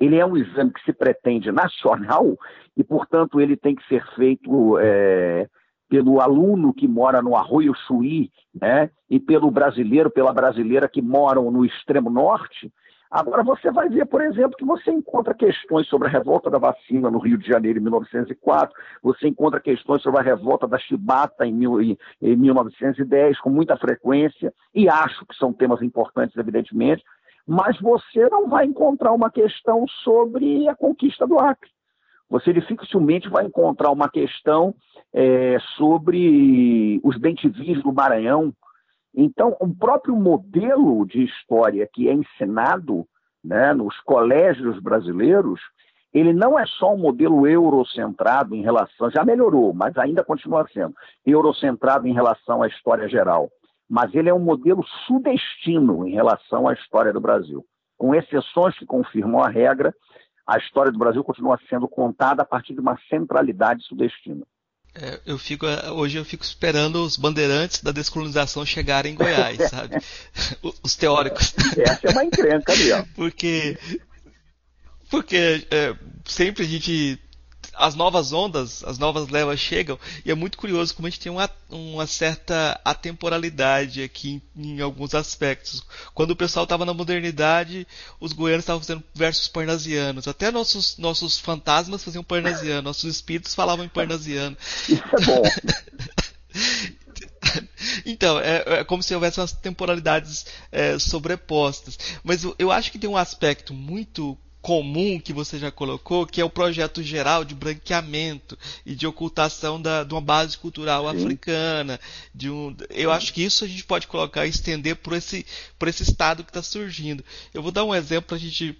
Speaker 2: ele é um exame que se pretende nacional e, portanto, ele tem que ser feito é, pelo aluno que mora no Arroio Chuí, né, e pelo brasileiro, pela brasileira que moram no extremo norte, Agora, você vai ver, por exemplo, que você encontra questões sobre a revolta da vacina no Rio de Janeiro em 1904, você encontra questões sobre a revolta da chibata em, mil, em, em 1910 com muita frequência, e acho que são temas importantes, evidentemente, mas você não vai encontrar uma questão sobre a conquista do Acre. Você dificilmente vai encontrar uma questão é, sobre os bentivis do Maranhão, então, o próprio modelo de história que é ensinado né, nos colégios brasileiros, ele não é só um modelo eurocentrado em relação, já melhorou, mas ainda continua sendo eurocentrado em relação à história geral. Mas ele é um modelo sudestino em relação à história do Brasil. Com exceções que confirmam a regra, a história do Brasil continua sendo contada a partir de uma centralidade sudestina.
Speaker 1: É, eu fico hoje eu fico esperando os bandeirantes da descolonização chegarem em Goiás, <laughs> sabe? Os teóricos.
Speaker 2: Essa é uma encrenca ali, ó. <laughs>
Speaker 1: Porque porque é, sempre a gente as novas ondas, as novas levas chegam, e é muito curioso como a gente tem uma, uma certa atemporalidade aqui em, em alguns aspectos. Quando o pessoal estava na modernidade, os goianos estavam fazendo versos parnasianos. Até nossos, nossos fantasmas faziam parnasiano, nossos espíritos falavam em parnasiano. <laughs>
Speaker 2: Isso é bom. <laughs>
Speaker 1: Então, é, é, como se houvesse umas temporalidades é, sobrepostas. Mas eu, eu acho que tem um aspecto muito comum que você já colocou, que é o projeto geral de branqueamento e de ocultação da, de uma base cultural Sim. africana. De um, eu acho que isso a gente pode colocar e estender por esse, por esse estado que está surgindo. Eu vou dar um exemplo para a gente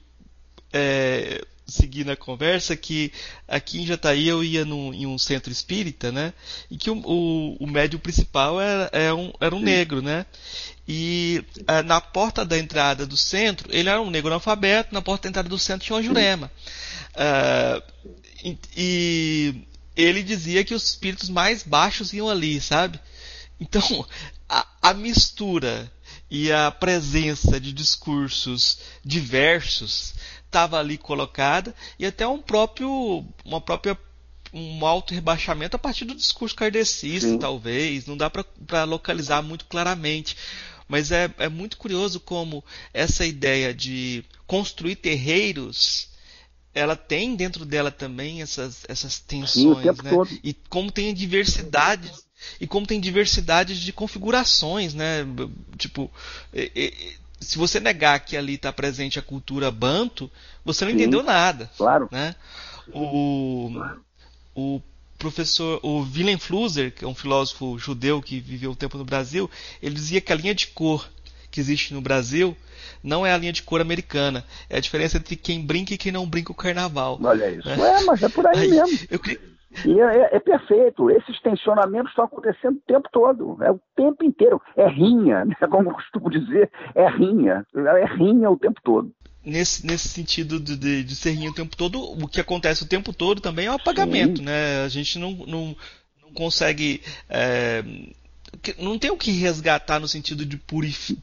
Speaker 1: é, seguir na conversa, que aqui em Jataí eu ia num, em um centro espírita, né? E que o, o, o médium principal era, era, um, era um negro, né? E uh, na porta da entrada do centro, ele era um negro analfabeto, na porta da entrada do centro tinha uma jurema. Uh, e, e, ele dizia que os espíritos mais baixos iam ali, sabe? Então, a, a mistura e a presença de discursos diversos estava ali colocada e até um próprio uma própria um alto rebaixamento a partir do discurso kardecista, Sim. talvez, não dá para localizar muito claramente. Mas é, é muito curioso como essa ideia de construir terreiros ela tem dentro dela também essas, essas tensões, Sim, né? Todo. E como tem diversidade e como tem diversidade de configurações, né? Tipo, se você negar que ali está presente a cultura banto, você não Sim, entendeu nada.
Speaker 2: Claro.
Speaker 1: Né? O, o professor, o Willem Flusser, que é um filósofo judeu que viveu um tempo no Brasil, ele dizia que a linha de cor que existe no Brasil não é a linha de cor americana. É a diferença entre quem brinca e quem não brinca o carnaval.
Speaker 2: Olha isso. É, mas é por aí, aí mesmo. Eu... E é, é, é, perfeito. Esses tensionamentos estão acontecendo o tempo todo. É o tempo inteiro. É rinha, <laughs> né? como eu costumo dizer. É rinha. É rinha o tempo todo
Speaker 1: nesse, nesse sentido de, de, de ser o tempo todo, o que acontece o tempo todo também é o apagamento, Sim. né? A gente não, não, não consegue. É, não tem o que resgatar no sentido de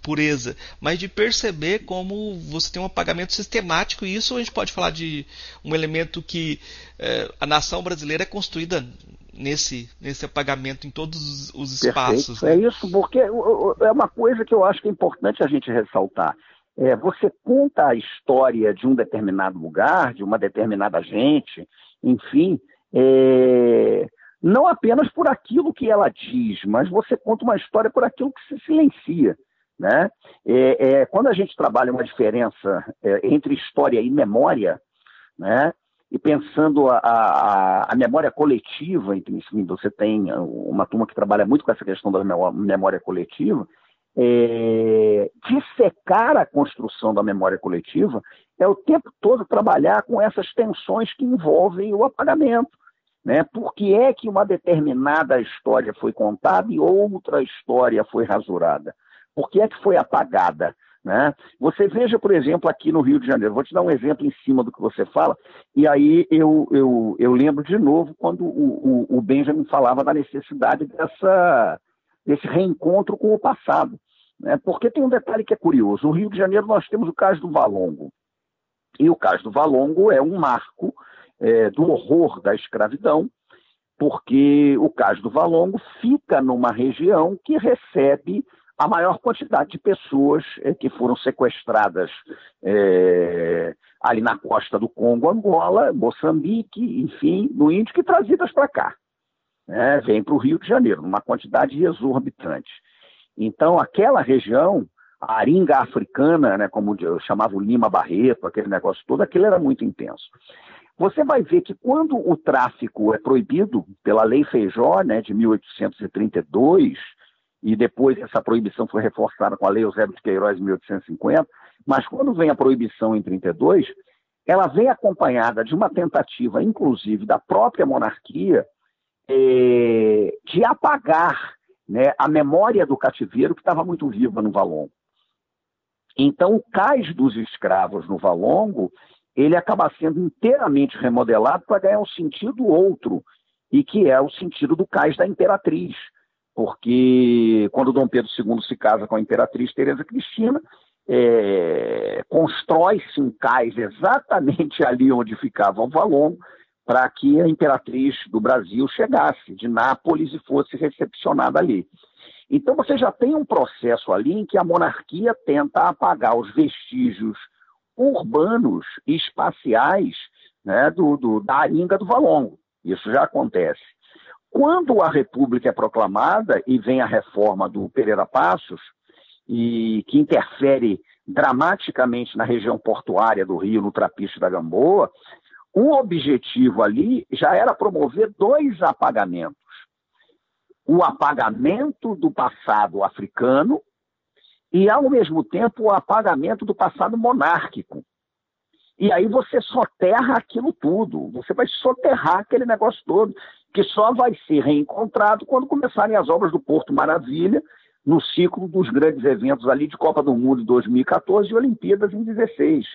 Speaker 1: pureza, mas de perceber como você tem um apagamento sistemático, e isso a gente pode falar de um elemento que é, a nação brasileira é construída nesse, nesse apagamento em todos os espaços.
Speaker 2: Né? É isso, porque é uma coisa que eu acho que é importante a gente ressaltar. É, você conta a história de um determinado lugar, de uma determinada gente, enfim, é, não apenas por aquilo que ela diz, mas você conta uma história por aquilo que se silencia. Né? É, é quando a gente trabalha uma diferença é, entre história e memória, né? e pensando a, a, a, memória coletiva, enfim, você tem uma turma que trabalha muito com essa questão da memória coletiva, é, dissecar a construção da memória coletiva é o tempo todo trabalhar com essas tensões que envolvem o apagamento. Né? Por que é que uma determinada história foi contada e outra história foi rasurada? Por que é que foi apagada? Né? Você veja, por exemplo, aqui no Rio de Janeiro, vou te dar um exemplo em cima do que você fala, e aí eu, eu, eu lembro de novo quando o, o, o Benjamin falava da necessidade dessa, desse reencontro com o passado. Né? Porque tem um detalhe que é curioso: no Rio de Janeiro nós temos o caso do Valongo. E o caso do Valongo é um marco é, do horror da escravidão, porque o caso do Valongo fica numa região que recebe a maior quantidade de pessoas é, que foram sequestradas é, ali na costa do Congo, Angola, Moçambique, enfim, no Índico e trazidas para cá. Né? Vem para o Rio de Janeiro, numa quantidade exorbitante. Então, aquela região, a aringa africana, né, como chamava o Lima Barreto, aquele negócio todo, aquilo era muito intenso. Você vai ver que quando o tráfico é proibido pela Lei Feijó, né, de 1832, e depois essa proibição foi reforçada com a Lei Eusébio de Queiroz de 1850, mas quando vem a proibição em 32, ela vem acompanhada de uma tentativa, inclusive, da própria monarquia é, de apagar né, a memória do cativeiro que estava muito viva no Valongo. Então, o cais dos escravos no Valongo, ele acaba sendo inteiramente remodelado para ganhar um sentido outro, e que é o sentido do cais da imperatriz, porque quando Dom Pedro II se casa com a imperatriz Teresa Cristina, é, constrói-se um cais exatamente ali onde ficava o Valongo, para que a imperatriz do Brasil chegasse de Nápoles e fosse recepcionada ali. Então você já tem um processo ali em que a monarquia tenta apagar os vestígios urbanos e espaciais né, do, do, da aringa do Valongo. Isso já acontece. Quando a República é proclamada e vem a reforma do Pereira Passos, e que interfere dramaticamente na região portuária do Rio, no Trapiche da Gamboa, o objetivo ali já era promover dois apagamentos. O apagamento do passado africano e, ao mesmo tempo, o apagamento do passado monárquico. E aí você soterra aquilo tudo, você vai soterrar aquele negócio todo, que só vai ser reencontrado quando começarem as obras do Porto Maravilha, no ciclo dos grandes eventos ali de Copa do Mundo em 2014 e Olimpíadas em 2016.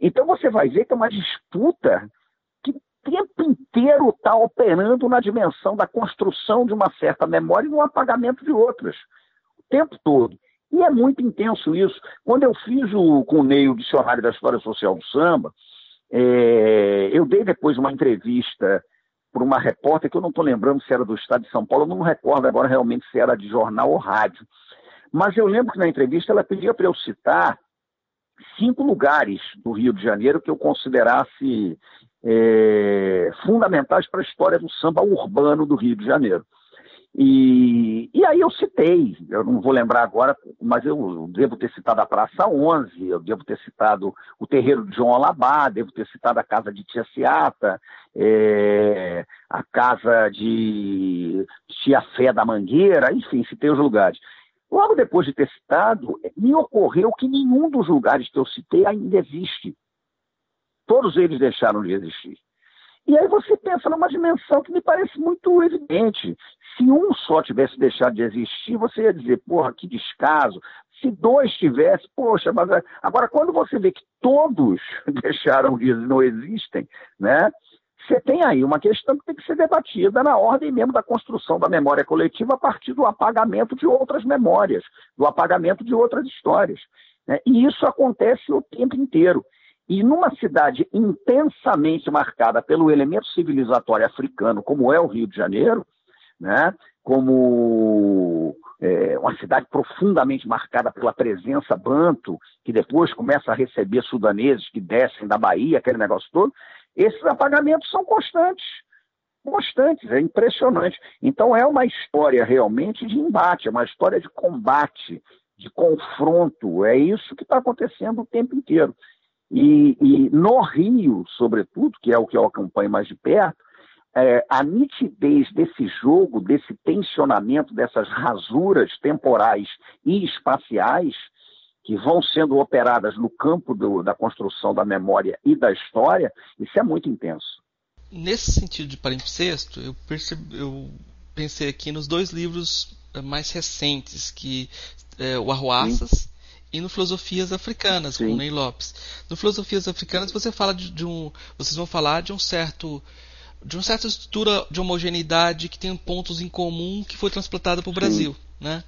Speaker 2: Então você vai ver que é uma disputa que o tempo inteiro está operando na dimensão da construção de uma certa memória e no apagamento de outras. O tempo todo. E é muito intenso isso. Quando eu fiz o, com o Ney o Dicionário da História Social do Samba, é, eu dei depois uma entrevista para uma repórter, que eu não estou lembrando se era do Estado de São Paulo, eu não recordo agora realmente se era de jornal ou rádio. Mas eu lembro que na entrevista ela pedia para eu citar cinco lugares do Rio de Janeiro que eu considerasse é, fundamentais para a história do samba urbano do Rio de Janeiro. E, e aí eu citei, eu não vou lembrar agora, mas eu devo ter citado a Praça 11, eu devo ter citado o terreiro de João Alabá, devo ter citado a casa de Tia Ciata, é, a casa de Tia Fé da Mangueira, enfim, citei os lugares. Logo depois de ter citado, me ocorreu que nenhum dos lugares que eu citei ainda existe. Todos eles deixaram de existir. E aí você pensa numa dimensão que me parece muito evidente. Se um só tivesse deixado de existir, você ia dizer, porra, que descaso. Se dois tivessem, poxa, mas agora quando você vê que todos <laughs> deixaram de não existem, né? Você tem aí uma questão que tem que ser debatida na ordem mesmo da construção da memória coletiva a partir do apagamento de outras memórias, do apagamento de outras histórias. Né? E isso acontece o tempo inteiro. E numa cidade intensamente marcada pelo elemento civilizatório africano, como é o Rio de Janeiro, né, como é, uma cidade profundamente marcada pela presença banto, que depois começa a receber sudaneses que descem da Bahia, aquele negócio todo, esses apagamentos são constantes. Constantes, é impressionante. Então é uma história realmente de embate, é uma história de combate, de confronto. É isso que está acontecendo o tempo inteiro. E, e, no Rio, sobretudo, que é o que eu acompanho mais de perto, é, a nitidez desse jogo, desse tensionamento, dessas rasuras temporais e espaciais que vão sendo operadas no campo do, da construção da memória e da história, isso é muito intenso.
Speaker 1: Nesse sentido de palimpsesto, eu, percebi, eu pensei aqui nos dois livros eh, mais recentes, que é, o Arruaças e no Filosofias Africanas, Sim. com Ney Lopes. No Filosofias Africanas você fala de, de, um, vocês vão falar de um certo de uma certa estrutura de homogeneidade que tem pontos em comum que foi transplantada para o Brasil, né?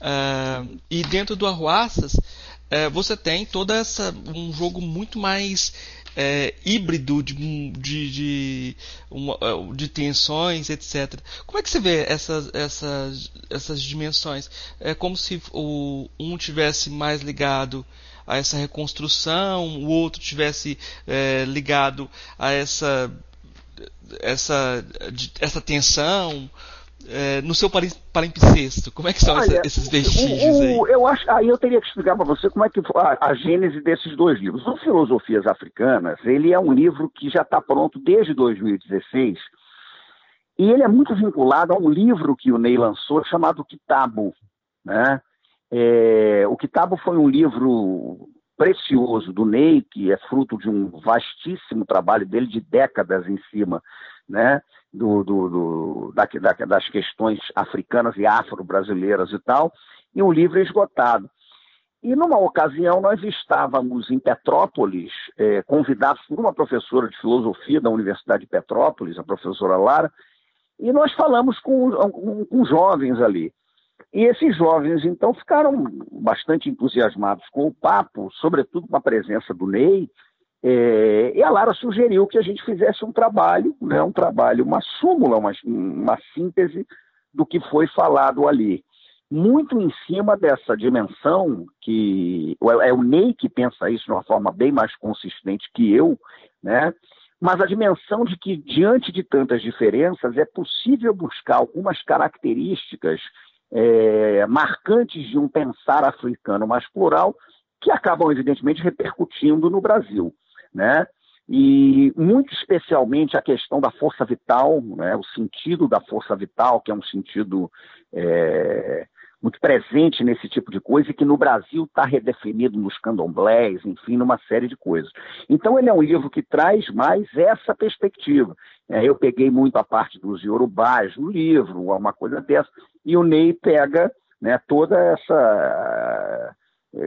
Speaker 1: Uh, e dentro do Arruaças uh, você tem toda essa um jogo muito mais
Speaker 3: é, híbrido de, de, de, uma, de, tensões, etc. Como é que você vê essas, essas, essas dimensões? É como se o, um tivesse mais ligado a essa reconstrução, o outro tivesse é, ligado a essa essa essa tensão é, no seu palimpsesto? Como é que são Olha, esses vestígios aí?
Speaker 2: Eu acho, aí eu teria que explicar para você como é que a, a gênese desses dois livros. O Filosofias Africanas, ele é um livro que já está pronto desde 2016 e ele é muito vinculado a um livro que o Ney lançou chamado Kitabo, né? É, o Kitabo foi um livro precioso do Ney, que é fruto de um vastíssimo trabalho dele de décadas em cima, né? do, do, do da, da, das questões africanas e afro-brasileiras e tal, e um livro esgotado. E numa ocasião nós estávamos em Petrópolis, é, convidados por uma professora de filosofia da Universidade de Petrópolis, a professora Lara, e nós falamos com, com, com jovens ali. E esses jovens, então, ficaram bastante entusiasmados com o papo, sobretudo com a presença do Ney, é, e a Lara sugeriu que a gente fizesse um trabalho, né, um trabalho, uma súmula, uma, uma síntese do que foi falado ali. Muito em cima dessa dimensão, que é o Ney que pensa isso de uma forma bem mais consistente que eu, né? mas a dimensão de que, diante de tantas diferenças, é possível buscar algumas características é, marcantes de um pensar africano mais plural, que acabam, evidentemente, repercutindo no Brasil né? E muito especialmente a questão da força vital, né? o sentido da força vital, que é um sentido é, muito presente nesse tipo de coisa e que no Brasil está redefinido nos candomblés, enfim, numa série de coisas. Então ele é um livro que traz mais essa perspectiva. É, eu peguei muito a parte dos iorubás no livro, uma coisa dessa, e o Ney pega né, toda essa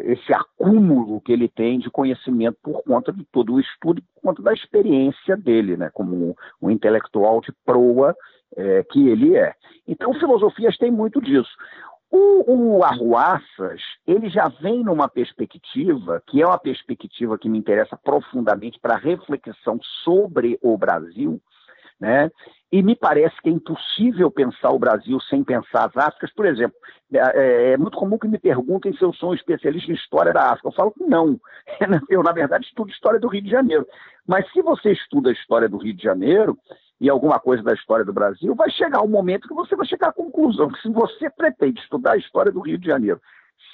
Speaker 2: esse acúmulo que ele tem de conhecimento por conta de todo o estudo, por conta da experiência dele, né, como um, intelectual de proa é, que ele é. Então, filosofias tem muito disso. O, o Arruaças, ele já vem numa perspectiva, que é uma perspectiva que me interessa profundamente para reflexão sobre o Brasil, né? E me parece que é impossível pensar o Brasil sem pensar as Áfricas. Por exemplo, é, é, é muito comum que me perguntem se eu sou um especialista em história da África. Eu falo que não. <laughs> Eu, na verdade, estudo história do Rio de Janeiro. Mas se você estuda a história do Rio de Janeiro e alguma coisa da história do Brasil, vai chegar um momento que você vai chegar à conclusão que se você pretende estudar a história do Rio de Janeiro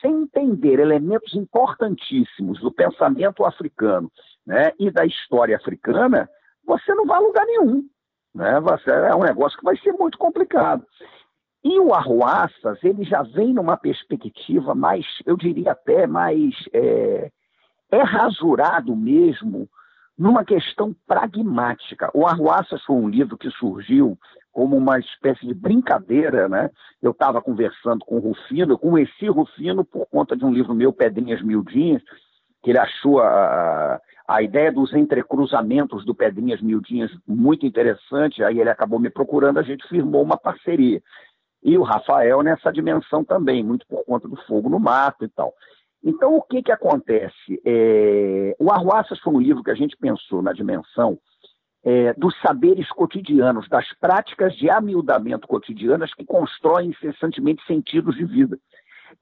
Speaker 2: sem entender elementos importantíssimos do pensamento africano né, e da história africana, você não vai a lugar nenhum. Né? É um negócio que vai ser muito complicado. E o Arruaças, ele já vem numa perspectiva mais, eu diria até mais, é, é rasurado mesmo numa questão pragmática. O Arruaças foi um livro que surgiu como uma espécie de brincadeira, né? Eu estava conversando com o Rufino, eu conheci Rufino por conta de um livro meu, Pedrinhas Miudinhas, que ele achou a, a ideia dos entrecruzamentos do Pedrinhas Miudinhas muito interessante, aí ele acabou me procurando, a gente firmou uma parceria. E o Rafael nessa dimensão também, muito por conta do fogo no mato e tal. Então, o que, que acontece? É... O Arruaças foi um livro que a gente pensou na dimensão é, dos saberes cotidianos, das práticas de amildamento cotidianas que constroem incessantemente sentidos de vida.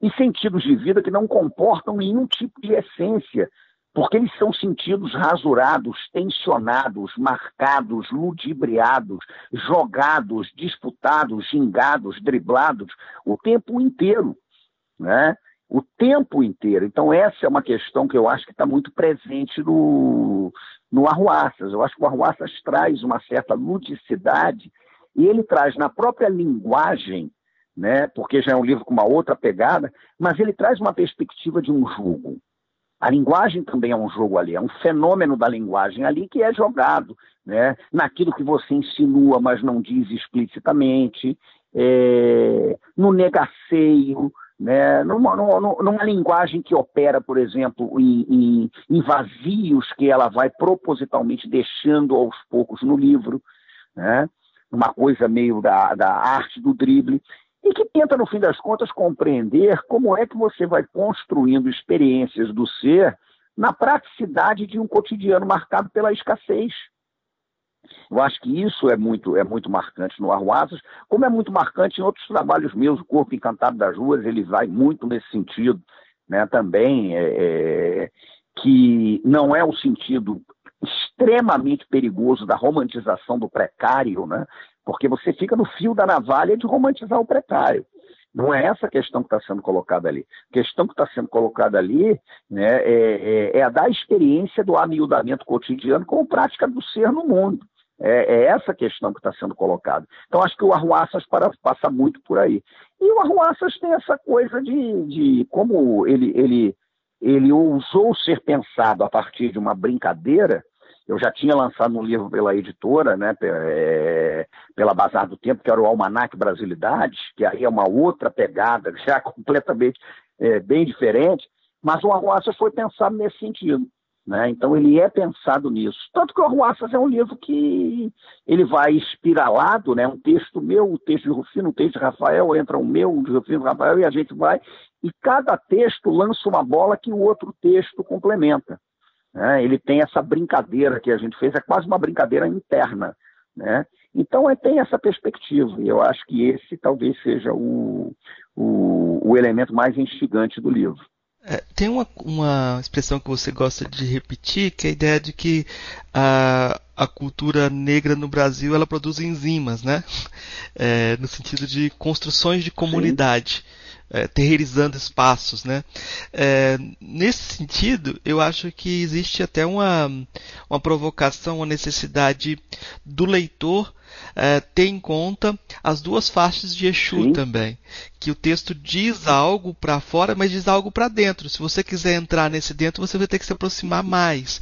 Speaker 2: E sentidos de vida que não comportam nenhum tipo de essência porque eles são sentidos rasurados, tensionados, marcados, ludibriados, jogados, disputados, gingados, driblados o tempo inteiro, né? O tempo inteiro. Então essa é uma questão que eu acho que está muito presente no, no Arruaças. Eu acho que o Arruaças traz uma certa ludicidade e ele traz na própria linguagem, né? Porque já é um livro com uma outra pegada, mas ele traz uma perspectiva de um jogo a linguagem também é um jogo ali, é um fenômeno da linguagem ali que é jogado, né? naquilo que você insinua, mas não diz explicitamente, é, no negaceio, né? numa, numa, numa, linguagem que opera, por exemplo, em, em, em, vazios que ela vai propositalmente deixando aos poucos no livro, né? uma coisa meio da, da arte do drible e que tenta, no fim das contas, compreender como é que você vai construindo experiências do ser na praticidade de um cotidiano marcado pela escassez. Eu acho que isso é muito, é muito marcante no Arruaças, como é muito marcante em outros trabalhos meus. O Corpo Encantado das Ruas, ele vai muito nesse sentido, né? também, é, é, que não é o sentido extremamente perigoso da romantização do precário, né? Porque você fica no fio da navalha de romantizar o precário. Não é essa a questão que está sendo colocada ali. A questão que está sendo colocada ali né, é, é, é, a da experiência do amiudamento cotidiano como prática do ser no mundo. É, é essa questão que está sendo colocada. Então, acho que o Arruaças para, passa muito por aí. E o Arruaças tem essa coisa de, de como ele, ele, ele ousou ser pensado a partir de uma brincadeira, eu já tinha lançado um livro pela editora, né, é, pela Bazar do Tempo, que era o Almanac Brasilidades, que aí é uma outra pegada, <laughs> já completamente é, bem diferente, mas o Arruaças foi pensado nesse sentido. Né? Então ele é pensado nisso. Tanto que o Arruaças é um livro que ele vai espiralado, né? um texto meu, um texto de Rufino, um texto de Rafael, entra um meu, um de Rufino, Rafael, e a gente vai, e cada texto lança uma bola que o outro texto complementa. Né? Ele tem essa brincadeira que a gente fez, é quase uma brincadeira interna. Né? Então é, tem essa perspectiva, e eu acho que esse talvez seja o, o, o elemento mais instigante do livro.
Speaker 1: É, tem uma, uma expressão que você gosta de repetir, que é a ideia de que a, a cultura negra no Brasil ela produz enzimas, né? <laughs> É, no sentido de construções de comunidade. Sim é, terreirizando espaços, né? É, nesse sentido, eu acho que existe até uma, uma provocação, uma necessidade do leitor é, ter em conta as duas faixas de Exu Sim. também. Que o texto diz algo para fora, mas diz algo para dentro. Se você quiser entrar nesse dentro, você vai ter que se aproximar mais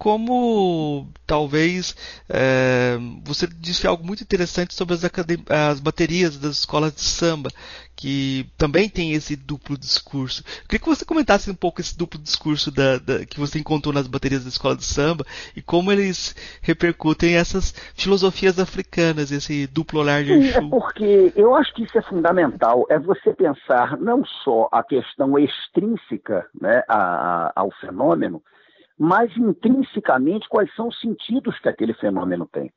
Speaker 1: como talvez é, você disse algo muito interessante sobre as, as, baterias das escolas de samba, que também tem esse duplo discurso. Eu queria que você comentasse um pouco esse duplo discurso da, da, que você encontrou nas baterias da escola de samba e como eles repercutem essas filosofias africanas, esse duplo olhar de Exu.
Speaker 2: É porque eu acho que isso é fundamental, é você pensar não só a questão extrínseca né, a, a, ao fenômeno, mas intrinsecamente quais são os sentidos que aquele fenômeno tem.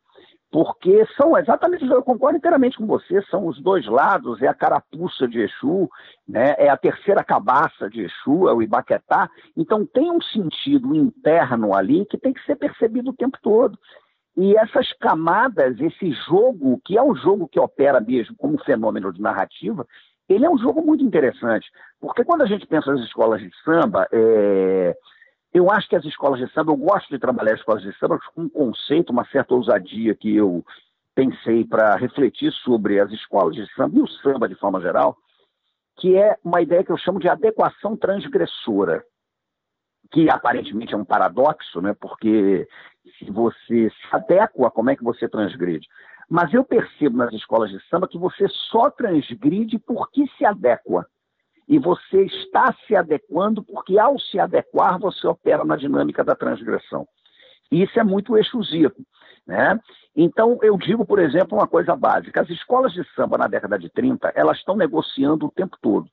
Speaker 2: Porque são exatamente, eu concordo inteiramente com você, são os dois lados, é a carapuça de Exu, né, é a terceira cabaça de Exu, é o Ibaquetá. Então tem um sentido interno ali que tem que ser percebido o tempo todo. E essas camadas, esse jogo, que é o jogo que opera mesmo como fenômeno de narrativa, ele é um jogo muito interessante. Porque quando a gente pensa nas escolas de samba, é, eu acho que as escolas de samba, eu gosto de trabalhar as escolas de samba com um conceito, uma certa ousadia que eu pensei para refletir sobre as escolas de samba e o samba de forma geral, que é uma ideia que eu chamo de adequação transgressora, que aparentemente é um paradoxo, né? porque se você se adequa, como é que você transgride? Mas eu percebo nas escolas de samba que você só transgride porque se adequa e você está se adequando, porque ao se adequar, você opera na dinâmica da transgressão. Isso é muito exclusivo. Né? Então, eu digo, por exemplo, uma coisa básica: as escolas de samba na década de 30 elas estão negociando o tempo todo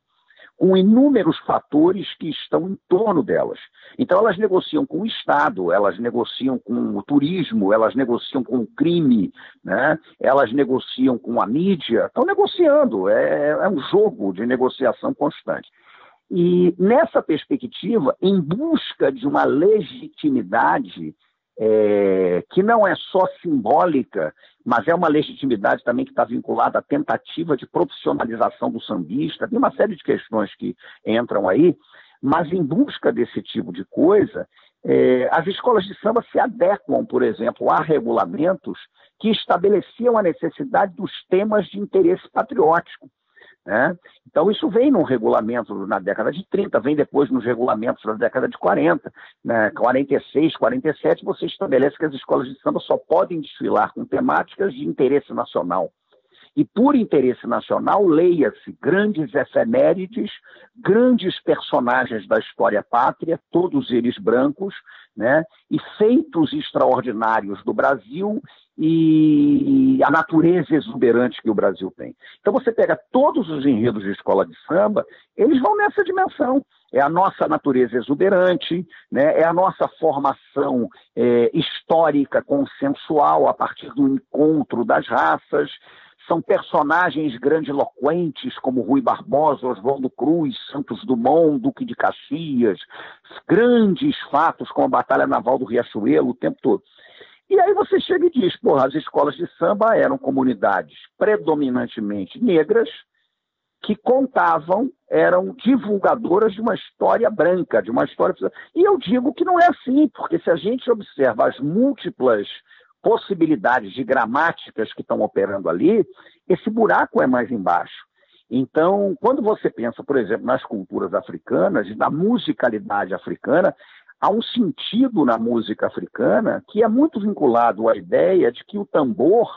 Speaker 2: com inúmeros fatores que estão em torno delas. Então, elas negociam com o Estado, elas negociam com o turismo, elas negociam com o crime, né? elas negociam com a mídia, estão negociando, é, é um jogo de negociação constante. E nessa perspectiva, em busca de uma legitimidade é, que não é só simbólica, mas é uma legitimidade também que está vinculada à tentativa de profissionalização do sambista, tem uma série de questões que entram aí, mas em busca desse tipo de coisa, é, as escolas de samba se adequam, por exemplo, a regulamentos que estabeleciam a necessidade dos temas de interesse patriótico. Né? Então, isso vem no regulamento na década de 30, vem depois nos regulamentos da década de 40. Né? 46, 47, você estabelece que as escolas de samba só podem desfilar com temáticas de interesse nacional. E por interesse nacional, leia-se grandes efemérides, grandes personagens da história pátria, todos eles brancos, né? e feitos extraordinários do Brasil e a natureza exuberante que o Brasil tem. Então você pega todos os enredos de escola de samba, eles vão nessa dimensão. É a nossa natureza exuberante, né? é a nossa formação é, histórica, consensual, a partir do encontro das raças, são personagens grandiloquentes como Rui Barbosa, Oswaldo Cruz, Santos Dumont, Duque de Caxias, grandes fatos como a Batalha Naval do Riachuelo o tempo todo. E aí você chega e diz, porra, as escolas de samba eram comunidades predominantemente negras que contavam, eram divulgadoras de uma história branca, de uma história... E eu digo que não é assim, porque se a gente observa as múltiplas possibilidades de gramáticas que estão operando ali, esse buraco é mais embaixo. Então, quando você pensa, por exemplo, nas culturas africanas, na musicalidade africana, há um sentido na música africana que é muito vinculado à ideia de que o tambor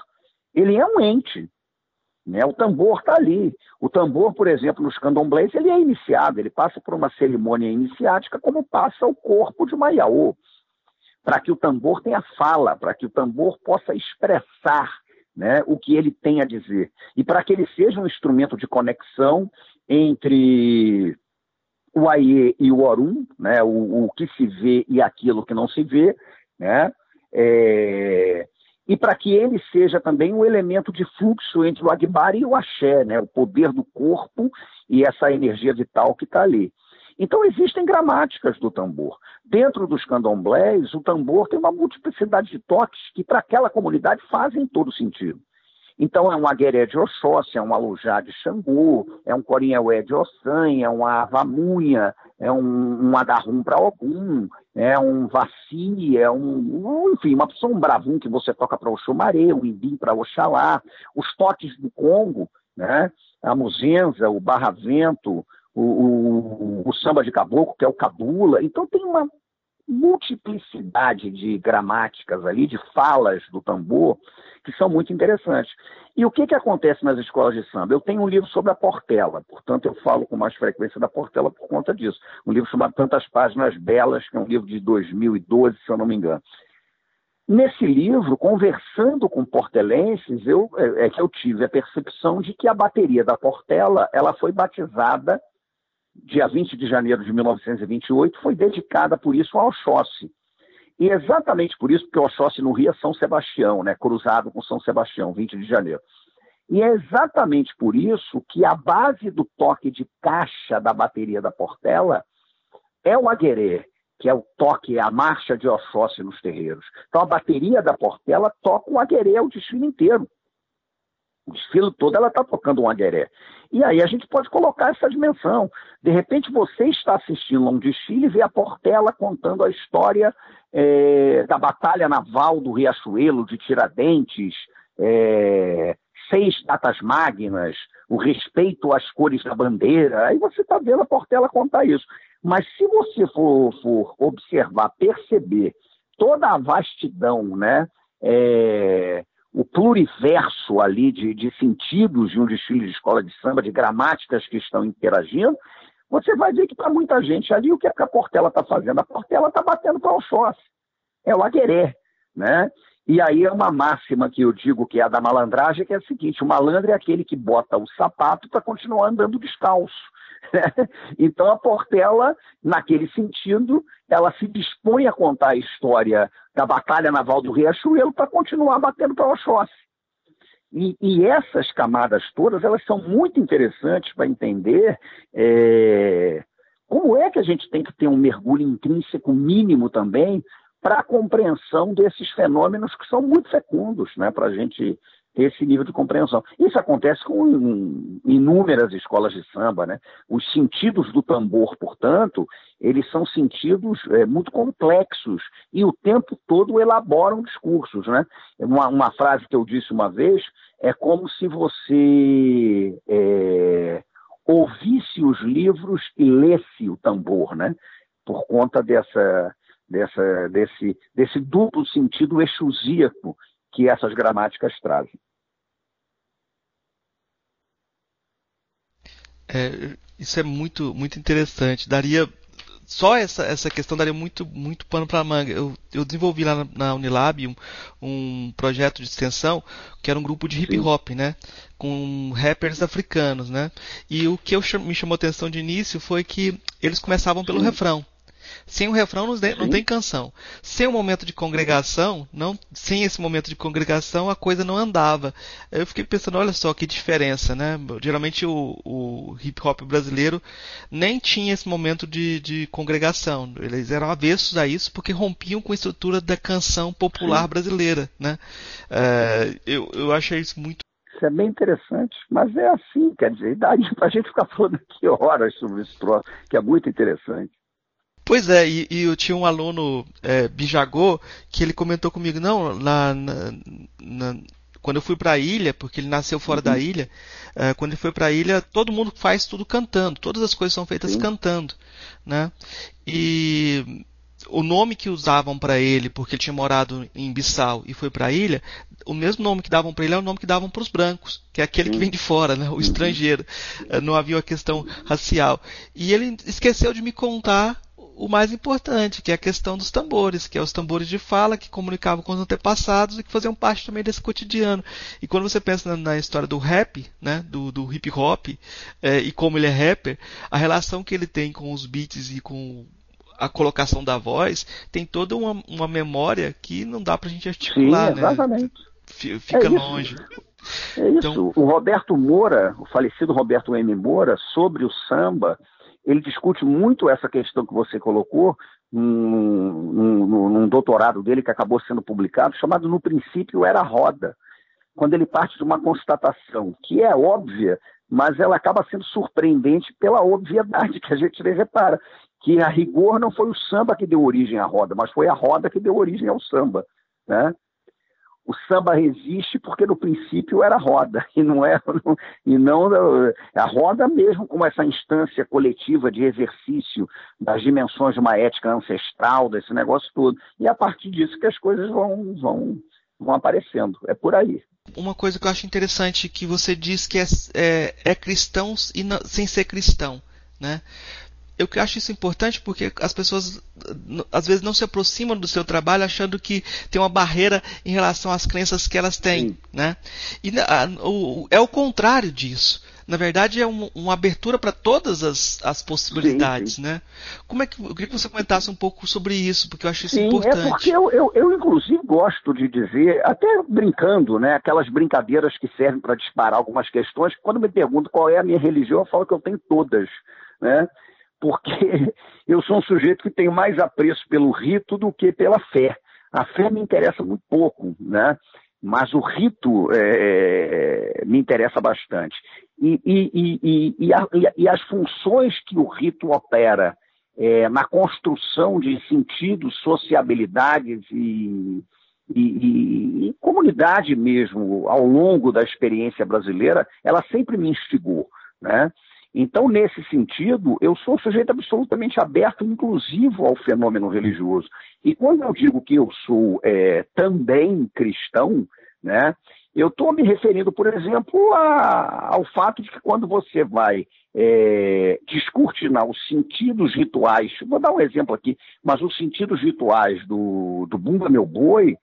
Speaker 2: ele é um ente. Né? O tambor está ali. O tambor, por exemplo, nos candomblés, ele é iniciado, ele passa por uma cerimônia iniciática como passa o corpo de uma para que o tambor tenha fala, para que o tambor possa expressar né, o que ele tem a dizer. E para que ele seja um instrumento de conexão entre o Aie e o Orum, né, o, o, que se vê e aquilo que não se vê, né, é, e para que ele seja também um elemento de fluxo entre o Agbar e o Axé, né, o poder do corpo e essa energia vital que está ali. Então existem gramáticas do tambor. Dentro dos candomblés, o tambor tem uma multiplicidade de toques que para aquela comunidade fazem todo sentido. Então é um agueré de Oxóssi, é um alujá de Xangô, é um corinhaué de Ossanha, é um avamunha, é um, um adarrum para Ogum, é um vaci, é um, enfim, uma pessoa, um bravum que você toca para Oxumaré, um imbim para Oxalá, os toques do Congo, né? a muzenza, o barravento, o, o, o, samba de caboclo, que é o cabula. Então tem uma multiplicidade de gramáticas ali, de falas do tambor, que são muito interessantes. E o que, que acontece nas escolas de samba? Eu tenho um livro sobre a Portela, portanto eu falo com mais frequência da Portela por conta disso. Um livro chamado Tantas Páginas Belas, que é um livro de 2012, se eu não me engano. Nesse livro, conversando com portelenses, eu, é, é que eu tive a percepção de que a bateria da Portela ela foi batizada dia 20 de janeiro de 1928, foi dedicada por isso ao Oxóssi. E exatamente por isso, porque o Oxóssi no Rio é São Sebastião, né, cruzado com São Sebastião, 20 de janeiro. E é exatamente por isso que a base do toque de caixa da bateria da Portela é o aguerê, que é o toque, é a marcha de Oxóssi nos terreiros. Então a bateria da Portela toca o aguerê o desfile inteiro. O desfile todo ela está tocando um agueré. E aí a gente pode colocar essa dimensão. De repente você está assistindo a um desfile e vê a Portela contando a história é, da batalha naval do Riachuelo, de Tiradentes, é, seis datas magnas, o respeito às cores da bandeira. Aí você está vendo a Portela contar isso. Mas se você for, for observar, perceber toda a vastidão, né? É, o pluriverso ali de, de sentidos de um desfile de escola de samba, de gramáticas que estão interagindo, você vai ver que para muita gente ali o que, é que a Portela está fazendo? A Portela está batendo para o Oxóssi. É o agueré, né? E aí é uma máxima que eu digo que é a da malandragem, que é a seguinte, o malandro é aquele que bota o sapato para continuar andando descalço. <laughs> Então a Portela, naquele sentido, ela se dispõe a contar a história da Batalha Naval do Riachuelo para continuar batendo para Oxóssi. E, e, essas camadas todas, elas são muito interessantes para entender é, como é que a gente tem que ter um mergulho intrínseco mínimo também para a compreensão desses fenômenos que são muito fecundos, né, para a gente esse nível de compreensão. Isso acontece com inúmeras escolas de samba, né? Os sentidos do tambor, portanto, eles são sentidos é, muito complexos e o tempo todo elaboram discursos, né? Uma, uma, frase que eu disse uma vez é como se você é, ouvisse os livros e lesse o tambor, né? Por conta dessa, dessa, desse, desse duplo sentido exusíaco que essas gramáticas trazem.
Speaker 1: É, isso é muito, muito interessante. Daria só essa, essa questão daria muito, muito pano para manga. Eu, eu desenvolvi lá na, na Unilab um, um, projeto de extensão que era um grupo de hip hop, né? Com rappers africanos, né? E o que eu, me chamou a atenção de início foi que eles começavam pelo Sim. refrão. Sem o refrão não tem, não tem canção. Sem o momento de congregação, não, sem esse momento de congregação, a coisa não andava. Eu fiquei pensando, olha só que diferença, né? Geralmente o, o hip hop brasileiro nem tinha esse momento de, de congregação. Eles eram avessos a isso porque rompiam com a estrutura da canção popular brasileira, né? É, eu, eu achei isso muito
Speaker 2: isso é bem interessante, mas é assim, quer dizer, daí para a <laughs> gente ficar falando aqui horas sobre esse troço, que é muito interessante.
Speaker 1: Pois é, e, e, eu tinha um aluno, é, Bijagô, que ele comentou comigo, não, na, na, na quando eu fui para a ilha, porque ele nasceu fora uhum. da ilha, é, quando ele foi para a ilha, todo mundo faz tudo cantando, todas as coisas são feitas cantando, né? E o nome que usavam para ele, porque ele tinha morado em Bissau e foi para a ilha, o mesmo nome que davam para ele é o nome que davam para os brancos, que é aquele que vem de fora, né? o uhum. estrangeiro. É, não havia uma questão racial. E ele esqueceu de me contar o mais importante, que é a questão dos tambores, que é os tambores de fala que comunicavam com os antepassados e que faziam parte também desse cotidiano. E quando você pensa na, na história do rap, né, do, do hip hop, é, e como ele é rapper, a relação que ele tem com os beats e com a colocação da voz tem toda uma, uma memória que não dá pra gente articular,
Speaker 2: Sim, né? exatamente.
Speaker 1: né? Fica é longe.
Speaker 2: É isso. Então... O Roberto Moura, o falecido Roberto M. Moura, sobre o samba, ele discute muito essa questão que você colocou num, num, num, doutorado dele que acabou sendo publicado, chamado No Princípio Era Roda, quando ele parte de uma constatação que é óbvia, mas ela acaba sendo surpreendente pela obviedade que a gente repara, que a rigor não foi o samba que deu origem à roda, mas foi a roda que deu origem ao samba. Né? O samba resiste porque no princípio era roda <laughs> e não é e não a roda mesmo como essa instância coletiva de exercício das dimensões de uma ética ancestral desse negócio todo. E é a partir disso que as coisas vão vão vão aparecendo. É por aí.
Speaker 1: Uma coisa que eu acho interessante que você diz que é, é, é cristão e não, sem ser cristão né eu acho isso importante porque as pessoas às vezes não se aproximam do seu trabalho achando que tem uma barreira em relação às crenças que elas têm, Sim. né? E a, o, é o contrário disso. Na verdade, é um, uma abertura para todas as, as possibilidades, sim, sim. né? Como é que eu queria que você comentasse um pouco sobre isso, porque eu acho isso sim, importante.
Speaker 2: É porque eu, eu, eu, inclusive, gosto de dizer, até brincando, né? Aquelas brincadeiras que servem para disparar algumas questões. Quando me perguntam qual é a minha religião, eu falo que eu tenho todas, né? Porque <laughs> eu sou um sujeito que tem mais apreço pelo rito do que pela fé. A fé me interessa muito pouco, né? mas o rito é, é me interessa bastante. E, e, e, e, a, e, as funções que o rito opera é, na construção de sentidos, sociabilidades e, e, comunidade mesmo ao longo da experiência brasileira, ela sempre me instigou. Né? Então, nesse sentido, eu sou um sujeito absolutamente aberto, inclusivo ao fenômeno religioso. E quando eu digo que eu sou é, também cristão, né, eu estou me referindo, por exemplo, a, ao fato de que quando você vai é, descortinar os sentidos rituais, vou dar um exemplo aqui, mas os sentidos rituais do, do Bumba Meu Boi,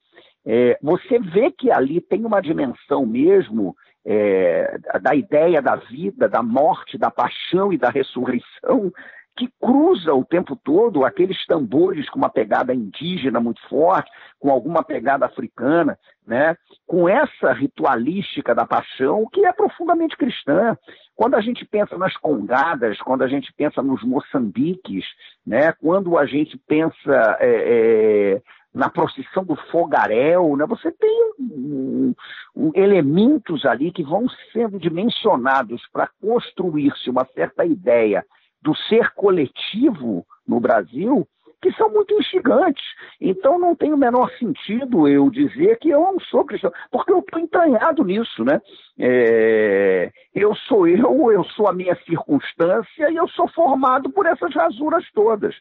Speaker 2: é, você vê que ali tem uma dimensão mesmo é, da ideia da vida, da morte, da paixão e da ressurreição, que cruza o tempo todo aqueles tambores com uma pegada indígena muito forte, com alguma pegada africana, né? com essa ritualística da paixão que é profundamente cristã. Quando a gente pensa nas congadas, quando a gente pensa nos moçambiques, né? quando a gente pensa é, é, na procissão do fogaréu, né? você tem um, um, elementos ali que vão sendo dimensionados para construir-se uma certa ideia do ser coletivo no Brasil, que são muito instigantes. Então não tem o menor sentido eu dizer que eu não sou cristão, porque eu estou entranhado nisso, né? É, eu sou eu, eu sou a minha circunstância e eu sou formado por essas rasuras todas.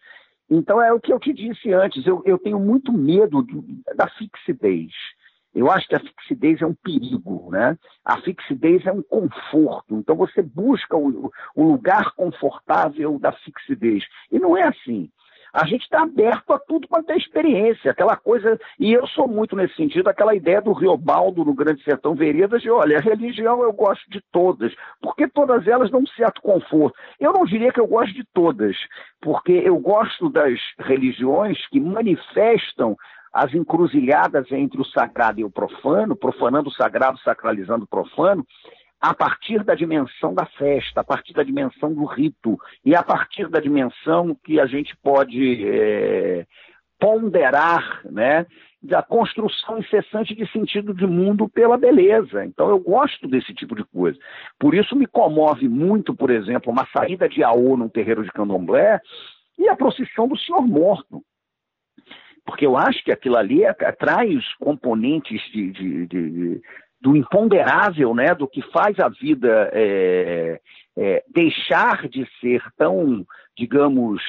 Speaker 2: Então é o que eu te disse antes, eu, eu tenho muito medo do, da fixidez. Eu acho que a fixidez é um perigo, né? A fixidez é um conforto. Então você busca o, o lugar confortável da fixidez. E não é assim. A gente está aberto a tudo quanto é experiência, aquela coisa, e eu sou muito nesse sentido, aquela ideia do Riobaldo no Grande Sertão Veredas, de olha, a religião eu gosto de todas, porque todas elas dão um certo conforto. Eu não diria que eu gosto de todas, porque eu gosto das religiões que manifestam as encruzilhadas entre o sagrado e o profano, profanando o sagrado, sacralizando o profano, a partir da dimensão da festa, a partir da dimensão do rito e a partir da dimensão que a gente pode é, ponderar, né, da construção incessante de sentido de mundo pela beleza. Então eu gosto desse tipo de coisa. Por isso me comove muito, por exemplo, uma saída de Aô num terreiro de candomblé e a procissão do Senhor Morto porque eu acho que aquilo ali é, traz componentes de, de, de, do imponderável, né, do que faz a vida é, é, deixar de ser tão, digamos,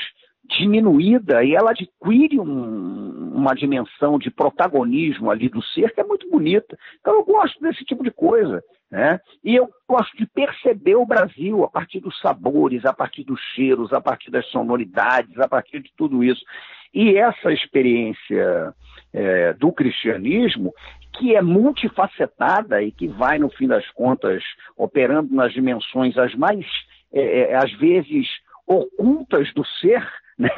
Speaker 2: diminuída e ela adquire um, uma dimensão de protagonismo ali do ser que é muito bonita. Então eu gosto desse tipo de coisa. Né? E eu gosto de perceber o Brasil a partir dos sabores, a partir dos cheiros, a partir das sonoridades, a partir de tudo isso. E essa experiência é, do cristianismo, que é multifacetada e que vai, no fim das contas, operando nas dimensões as mais, é, é às vezes, ocultas do ser, né,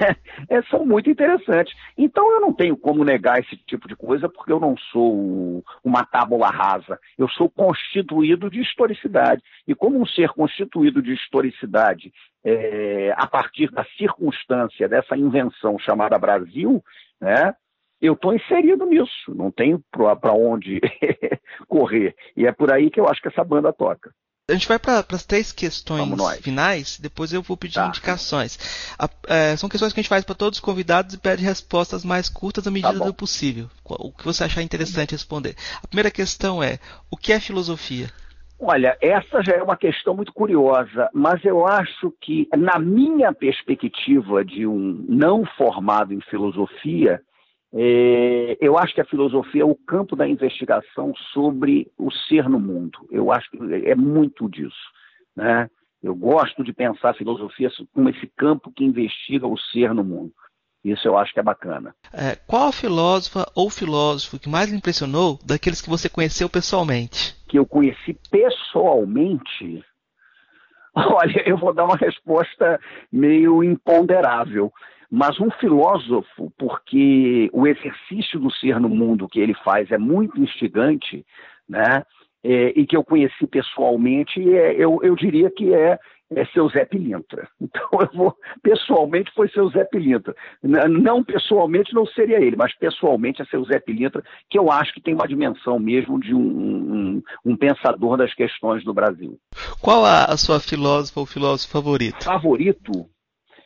Speaker 2: é, são muito interessantes. Então eu não tenho como negar esse tipo de coisa, porque eu não sou uma tábula rasa. Eu sou constituído de historicidade. E como um ser constituído de historicidade, é, a partir da circunstância dessa invenção chamada Brasil, né, eu estou inserido nisso, não tenho para onde <laughs> correr. E é por aí que eu acho que essa banda toca.
Speaker 3: A gente vai para as três questões finais, depois eu vou pedir tá. indicações. A, é, são questões que a gente faz para todos os convidados e pede respostas mais curtas à medida tá do possível. O que você achar interessante responder. A primeira questão é: o que é filosofia?
Speaker 2: Olha, essa já é uma questão muito curiosa, mas eu acho que, na minha perspectiva de um não formado em filosofia, é, eu acho que a filosofia é o campo da investigação sobre o ser no mundo. Eu acho que é muito disso. Né? Eu gosto de pensar a filosofia como esse campo que investiga o ser no mundo. Isso eu acho que é bacana.
Speaker 3: É, qual a filósofa ou filósofo que mais lhe impressionou daqueles que você conheceu pessoalmente?
Speaker 2: Que eu conheci pessoalmente? <laughs> Olha, eu vou dar uma resposta meio imponderável mas um filósofo, porque o exercício do ser no mundo que ele faz é muito instigante, né? É, e que eu conheci pessoalmente, é, eu, eu diria que é, é seu Zé Pilintra. <laughs> Então, eu vou, pessoalmente foi seu Zé Pilintra. Não pessoalmente não seria ele, mas pessoalmente é seu Zé Pilintra, que eu acho que tem uma dimensão mesmo de um, um, um pensador das questões do Brasil.
Speaker 3: Qual a, a sua filósofa ou filósofo favorito?
Speaker 2: Favorito?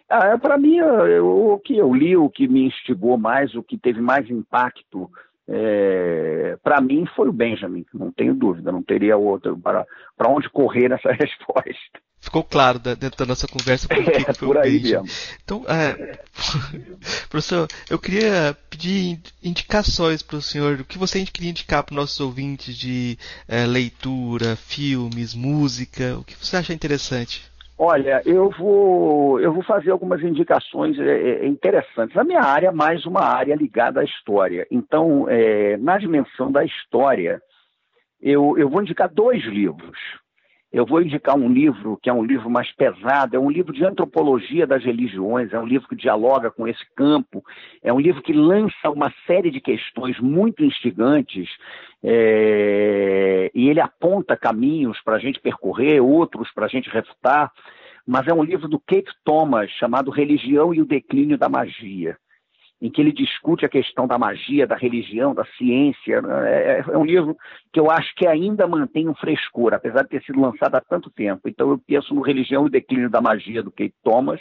Speaker 2: Ah, é, para mim, eu, o que eu li, o que me instigou mais, o que teve mais impacto, é, para mim foi o Benjamin, não tenho dúvida, não teria outro para onde correr nessa <laughs> resposta.
Speaker 3: Ficou claro dentro da nossa conversa
Speaker 2: por <laughs> é, por aí Benjamin. Mesmo.
Speaker 3: Então, é, <laughs> professor, eu queria pedir indicações para o senhor, o que você queria indicar para os nossos ouvintes de é, leitura, filmes, música, o que você acha interessante?
Speaker 2: Olha, eu vou, eu vou fazer algumas indicações é, é, interessantes. A minha área é mais uma área ligada à história. Então, é, na dimensão da história, eu, eu vou indicar dois livros. Eu vou indicar um livro que é um livro mais pesado, é um livro de antropologia das religiões, é um livro que dialoga com esse campo, é um livro que lança uma série de questões muito instigantes é, e ele aponta caminhos para a gente percorrer, outros para a gente refutar, mas é um livro do Kate Thomas chamado Religião e o Declínio da Magia em que ele discute a questão da magia, da religião, da ciência. Né? É, é, um livro que eu acho que ainda mantém um frescor, apesar de ter sido lançado há tanto tempo. Então eu penso no Religião e o Declínio da Magia, do Kate Thomas,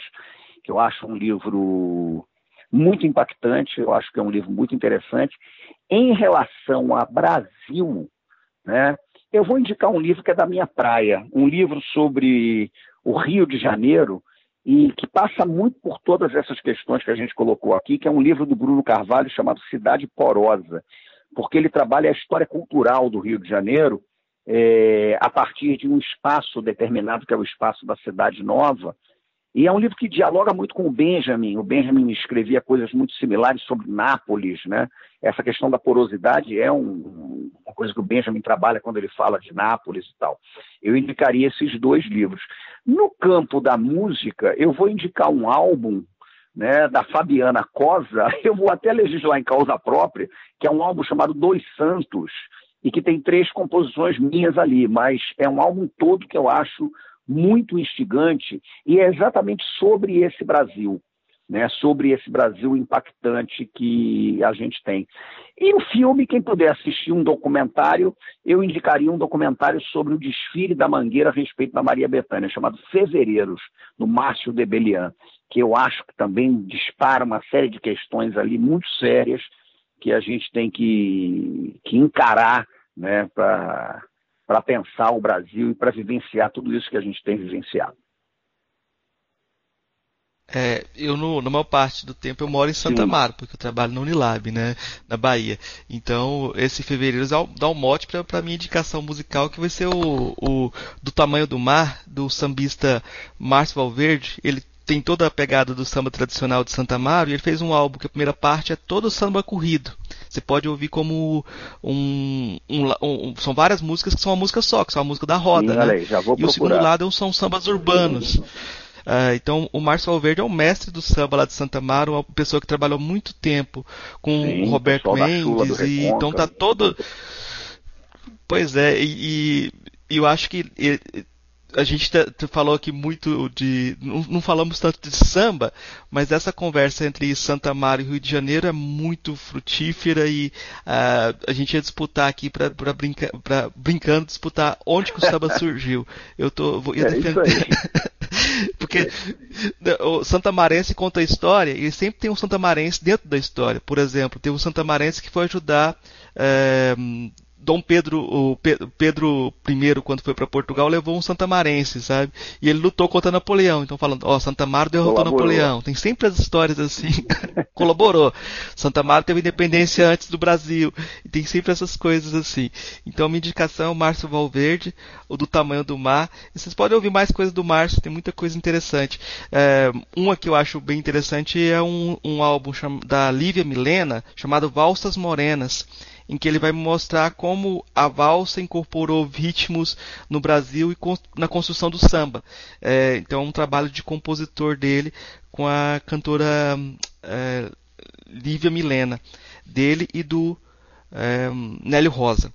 Speaker 2: que eu acho um livro muito impactante, eu acho que é um livro muito interessante. Em relação a Brasil, né, eu vou indicar um livro que é da minha praia, um livro sobre o Rio de Janeiro, e que passa muito por todas essas questões que a gente colocou aqui, que é um livro do Bruno Carvalho chamado Cidade Porosa. porque ele trabalha a história cultural do Rio de Janeiro é, a partir de um espaço determinado, que é o espaço da Cidade Nova. E é um livro que dialoga muito com o Benjamin. O Benjamin escrevia coisas muito similares sobre Nápoles, né? Essa questão da porosidade é um, coisa que o Benjamin trabalha quando ele fala de Nápoles e tal. Eu indicaria esses dois livros. No campo da música, eu vou indicar um álbum né, da Fabiana Cosa, <laughs> eu vou até legislar em causa própria, que é um álbum chamado Dois Santos, e que tem três composições minhas ali, mas é um álbum todo que eu acho muito instigante e é exatamente sobre esse Brasil, né, sobre esse Brasil impactante que a gente tem. E o filme, quem puder assistir um documentário, eu indicaria um documentário sobre o desfile da Mangueira a respeito da Maria Bethânia, chamado Fevereiros, do Márcio Debelian, que eu acho que também dispara uma série de questões ali muito sérias que a gente tem que, que encarar né, para pensar o Brasil e para vivenciar tudo isso que a gente tem vivenciado.
Speaker 1: É, eu, no, na maior parte do tempo, eu moro em Santa. Amaro, porque eu trabalho na Unilab, né, na Bahia. Então, esse fevereiro dá, um mote para a minha indicação musical, que vai ser o, o Do Tamanho do Mar, do sambista Márcio Valverde. Ele tem toda a pegada do samba tradicional de Santa Amaro, e ele fez um álbum que a primeira parte é todo samba corrido. Você pode ouvir como um, um, um, são várias músicas que são uma música só, que são a música da roda, Sim, né? E o segundo lado são sambas urbanos. Uh, então, o Márcio Valverde é o mestre do samba lá de Santa Amaro, uma pessoa que trabalhou muito tempo com Sim, o Roberto Mendes, e então tá todo. Pois é, e, e eu acho que a gente falou aqui muito de. Não, não, falamos tanto de samba, mas essa conversa entre Santa Maria e Rio de Janeiro é muito frutífera e uh, a gente ia disputar aqui para brinca, brincando, disputar onde que o samba <laughs> surgiu. Eu tô. Vou, ia é defender. <laughs> <laughs> Porque o Santa Marense conta a história e sempre tem um Santa Marense dentro da história. Por exemplo, teve um Santa Marense que foi ajudar. Uh, Dom Pedro, o Pedro I, quando foi para Portugal, levou um santamarense, sabe? E ele lutou contra Napoleão. Então, falando, ó, Santa Mar derrotou Colaborou. Napoleão. Tem sempre as histórias assim. <laughs> Colaborou. Santa Mar teve independência antes do Brasil. E tem sempre essas coisas assim. Então, minha indicação é o Márcio Valverde, o do tamanho do mar. E vocês podem ouvir mais coisas do Márcio, tem muita coisa interessante. É, uma que eu acho bem interessante é um, um álbum da Lívia Milena, chamado Valsas Morenas em que ele vai mostrar como a valsa incorporou ritmos no Brasil e na construção do samba. É, então é um trabalho de compositor dele com a cantora é, Lívia Milena, dele e do é, Nélio Rosa.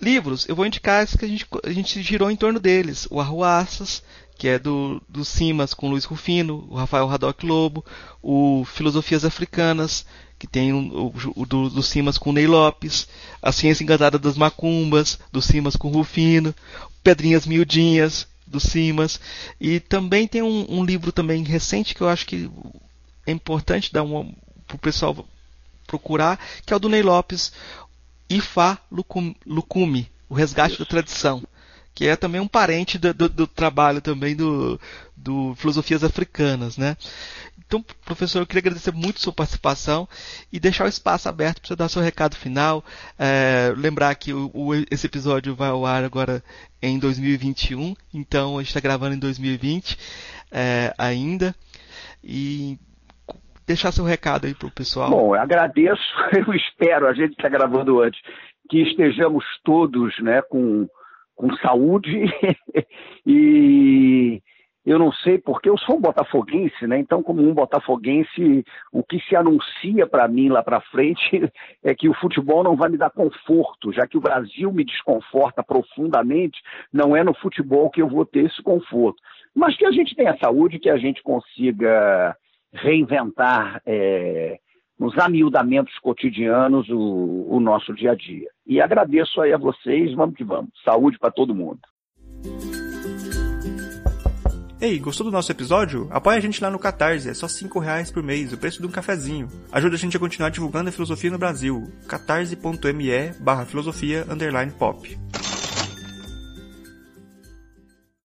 Speaker 1: Livros, eu vou indicar esses que a gente, a gente girou em torno deles. O Arruaças, que é do, do Simas com Luiz Rufino, o Rafael Radoc Lobo, o Filosofias Africanas, que tem o, o, do, do Simas com Ney Lopes, A Ciência Encantada das Macumbas, do Simas com Rufino, Pedrinhas Miudinhas, do Simas, e também tem um, um livro também recente que eu acho que é importante dar para o pessoal procurar, que é o do Ney Lopes, Ifá Lucumi, O Resgate da Tradição que é também um parente do, do, do trabalho também do, do Filosofias Africanas, né? Então, professor, eu queria agradecer muito sua participação e deixar o espaço aberto para você dar seu recado final. É, lembrar que o, o, esse episódio vai ao ar agora em 2021, então a gente está gravando em 2020 é, ainda. E deixar seu recado aí para o pessoal.
Speaker 2: Bom, eu agradeço, <laughs> eu espero, a gente está gravando antes, que estejamos todos né, com com saúde <laughs> e eu não sei porque eu sou um botafoguense, né? Então, como um botafoguense, o que se anuncia para mim lá para frente <laughs> é que o futebol não vai me dar conforto, já que o Brasil me desconforta profundamente, não é no futebol que eu vou ter esse conforto. Mas que a gente tenha saúde, que a gente consiga reinventar é, nos amiudamentos cotidianos o, o nosso dia a dia. E agradeço aí a vocês, vamos que vamos. Saúde para todo mundo.
Speaker 4: Ei, gostou do nosso episódio? Apoie a gente lá no Catarse, é só 5 reais por mês, o preço de um cafezinho. Ajuda a gente a continuar divulgando a filosofia no Brasil. catarse.me barra filosofia underline pop.